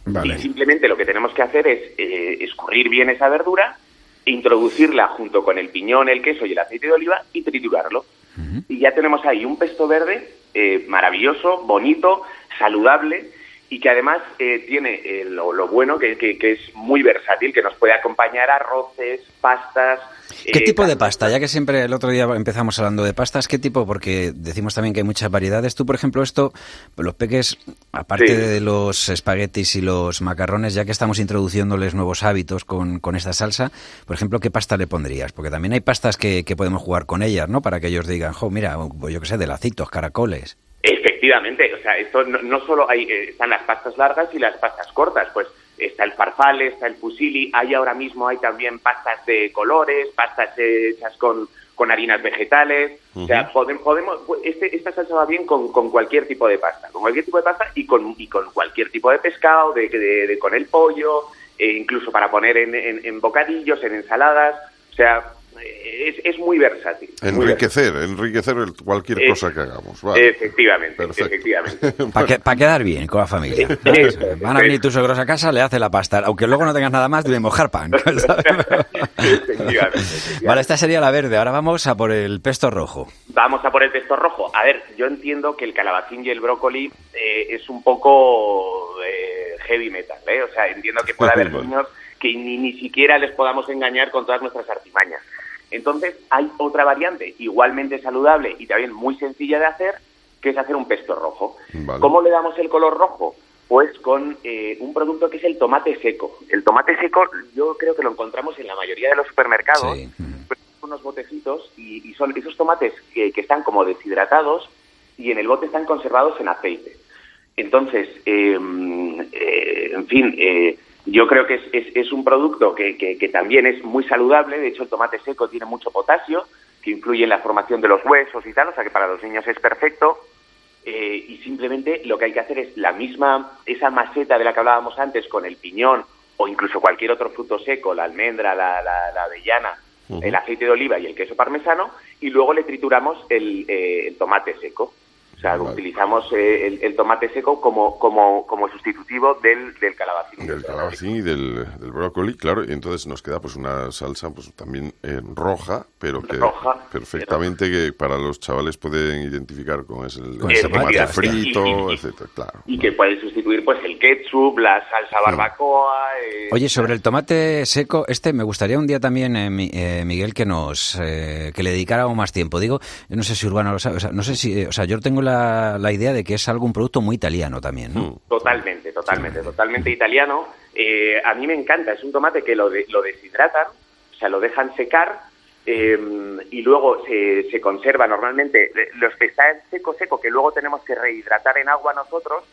Vale. Y simplemente lo que tenemos que hacer es eh, escurrir bien esa verdura, introducirla junto con el piñón, el queso y el aceite de oliva y triturarlo. Y ya tenemos ahí un pesto verde eh, maravilloso, bonito, saludable y que además eh, tiene eh, lo, lo bueno que, que- que es muy versátil, que nos puede acompañar a arroces, pastas. ¿Qué eh, tipo de pasta? Ya que siempre el otro día empezamos hablando de pastas, ¿qué tipo? Porque decimos también que hay muchas variedades. Tú, por ejemplo, esto, los peques, aparte Sí. de los espaguetis y los macarrones, ya que estamos introduciéndoles nuevos hábitos con, con esta salsa, por ejemplo, ¿qué pasta le pondrías? Porque también hay pastas que, que podemos jugar con ellas, ¿no? Para que ellos digan, jo, mira, pues yo qué sé, de lacitos, caracoles. Efectivamente, o sea, esto no, no solo hay, eh, están las pastas largas y las pastas cortas, pues está el farfalle, está el fusilli, hay ahora mismo hay también pastas de colores, pastas hechas con, con harinas vegetales, o sea, podem- podemos, este, esta salsa va bien con, con cualquier tipo de pasta, con cualquier tipo de pasta y con, y con cualquier tipo de pescado, de, de- de- con el pollo, e incluso para poner en, en- en bocadillos, en ensaladas, o sea, es, es muy versátil. muy Enriquecer, enriquecer el- cualquier cosa que hagamos. Vale. Efectivamente, Perfecto. efectivamente. Para quedar bien con la familia. ¿sabes? Van a venir tus suegros a casa, le hace la pasta. Aunque luego no tengas nada más, debe mojar pan. ¿sabes? Efectivamente, efectivamente. Vale, esta sería la verde. Ahora vamos a por el pesto rojo. Vamos a por el pesto rojo. A ver, yo entiendo que el calabacín y el brócoli eh, es un poco eh, heavy metal, ¿eh? O sea, entiendo que puede haber niños que ni, ni siquiera les podamos engañar con todas nuestras artimañas. Entonces, hay otra variante igualmente saludable y también muy sencilla de hacer, que es hacer un pesto rojo. Vale. ¿Cómo le damos el color rojo? Pues con eh, un producto que es el tomate seco. El tomate seco yo creo que lo encontramos en la mayoría de los supermercados Sí. pues, unos botecitos y, y son esos tomates que, que están como deshidratados y en el bote están conservados en aceite. Entonces, eh, eh, en fin, eh, yo creo que es, es- es un producto que, que- que también es muy saludable. De hecho, el tomate seco tiene mucho potasio, que influye en la formación de los huesos y tal, o sea que para los niños es perfecto. Eh, y simplemente lo que hay que hacer es la misma, esa maceta de la que hablábamos antes con el piñón o incluso cualquier otro fruto seco, la almendra, la, la- la avellana, el aceite de oliva y el queso parmesano, y luego le trituramos el, eh, el tomate seco. Sea, Vale. utilizamos eh, el, el tomate seco como, como, como sustitutivo del, del calabacín. Del calabacín y del, del brócoli, claro, y entonces nos queda pues una salsa pues también eh, roja, pero que Roja, perfectamente que para los chavales pueden identificar con es el, Con el ese tomate frito, Y- y- etcétera, claro. Y que puede sustituir pues el ketchup, la salsa barbacoa. eh, Oye, sobre el tomate seco, este me gustaría un día también, eh, Mi- eh, Miguel, que nos eh, que le dedicáramos más tiempo. Digo, yo no sé si Urbano lo sabe, o sea, no sé si, o sea, yo tengo la, la idea de que es algún producto muy italiano también, ¿no? Mm. Totalmente, totalmente, totalmente italiano. Eh, a mí me encanta, es un tomate que lo, de- lo deshidratan, o sea, lo dejan secar eh, y luego se, se conserva normalmente. eh, Los que están seco, seco, que luego tenemos que rehidratar en agua nosotros,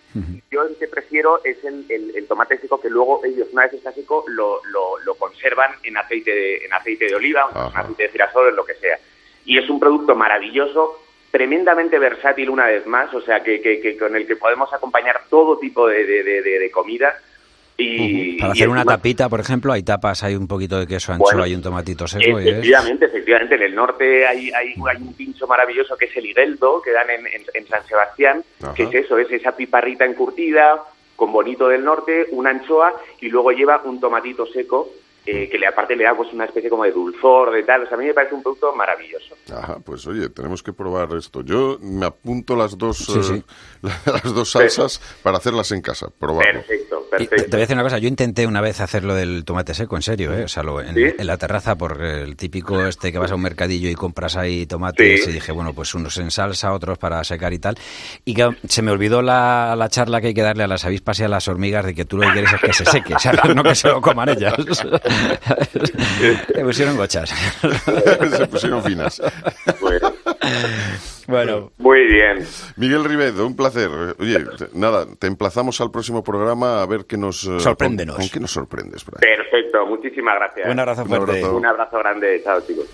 yo el que prefiero es el, el- el tomate seco que luego ellos, una vez está seco, lo, lo- lo conservan en aceite de, en aceite de oliva, en aceite de girasol, en lo que sea. Y es un producto maravilloso tremendamente versátil una vez más, o sea, que, que- que con el que podemos acompañar todo tipo de, de- de- de- de comida. Y, Para y hacer una encima- tapita, por ejemplo, hay tapas, hay un poquito de queso anchoa Bueno, y un tomatito seco. y es- Efectivamente, efectivamente. En el norte hay, hay, hay un pincho maravilloso que es el Higueldo, que dan en, en- en San Sebastián, Ajá. que es eso, es esa piparrita encurtida con bonito del norte, una anchoa y luego lleva un tomatito seco eh, que le aparte le da pues una especie como de dulzor, de tal. O sea, a mí me parece un producto maravilloso. Ajá, pues oye, tenemos que probar esto. Yo me apunto las dos, Sí, eh, las dos salsas para hacerlas en casa, probarlo. Perfecto, Y te, voy a decir una cosa, yo intenté una vez hacer lo del tomate seco, en serio, ¿eh? O sea, lo- en, ¿Sí? en la terraza, por el típico este que vas a un mercadillo y compras ahí tomates Sí. y dije, bueno, pues unos en salsa, otros para secar y tal. Y que se me olvidó la, la charla que hay que darle a las avispas y a las hormigas de que tú lo que quieres es que se seque, ¿sabes? No que se lo coman ellas. Me pusieron gochas. Se pusieron finas. Bueno, Bueno, muy bien. Miguel Rivedo, un placer. Oye, nada, te emplazamos al próximo programa a ver qué nos... eh, Sorpréndenos. ¿Con, con qué nos sorprendes, Brian? Perfecto, muchísimas gracias. un abrazo Un fuerte. abrazo. Un abrazo grande. Chao, chicos.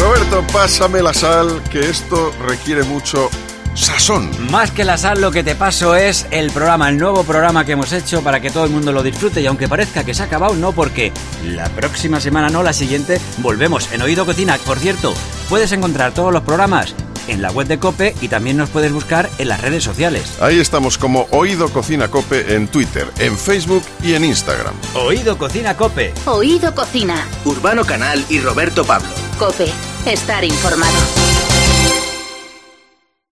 Roberto, pásame la sal, que esto requiere mucho sazón. Más que la sal, lo que te paso es el programa, el nuevo programa que hemos hecho para que todo el mundo lo disfrute. Y aunque parezca que se ha acabado, no, porque la próxima semana, no la siguiente, volvemos en Oído Cocina. Por cierto, puedes encontrar todos los programas en la web de Cope y también nos puedes buscar en las redes sociales. Ahí estamos como Oído Cocina Cope en Twitter, en Facebook y en Instagram. Oído Cocina Cope. Oído Cocina. Urbano Canal y Roberto Pablo. Cope. Estar informado.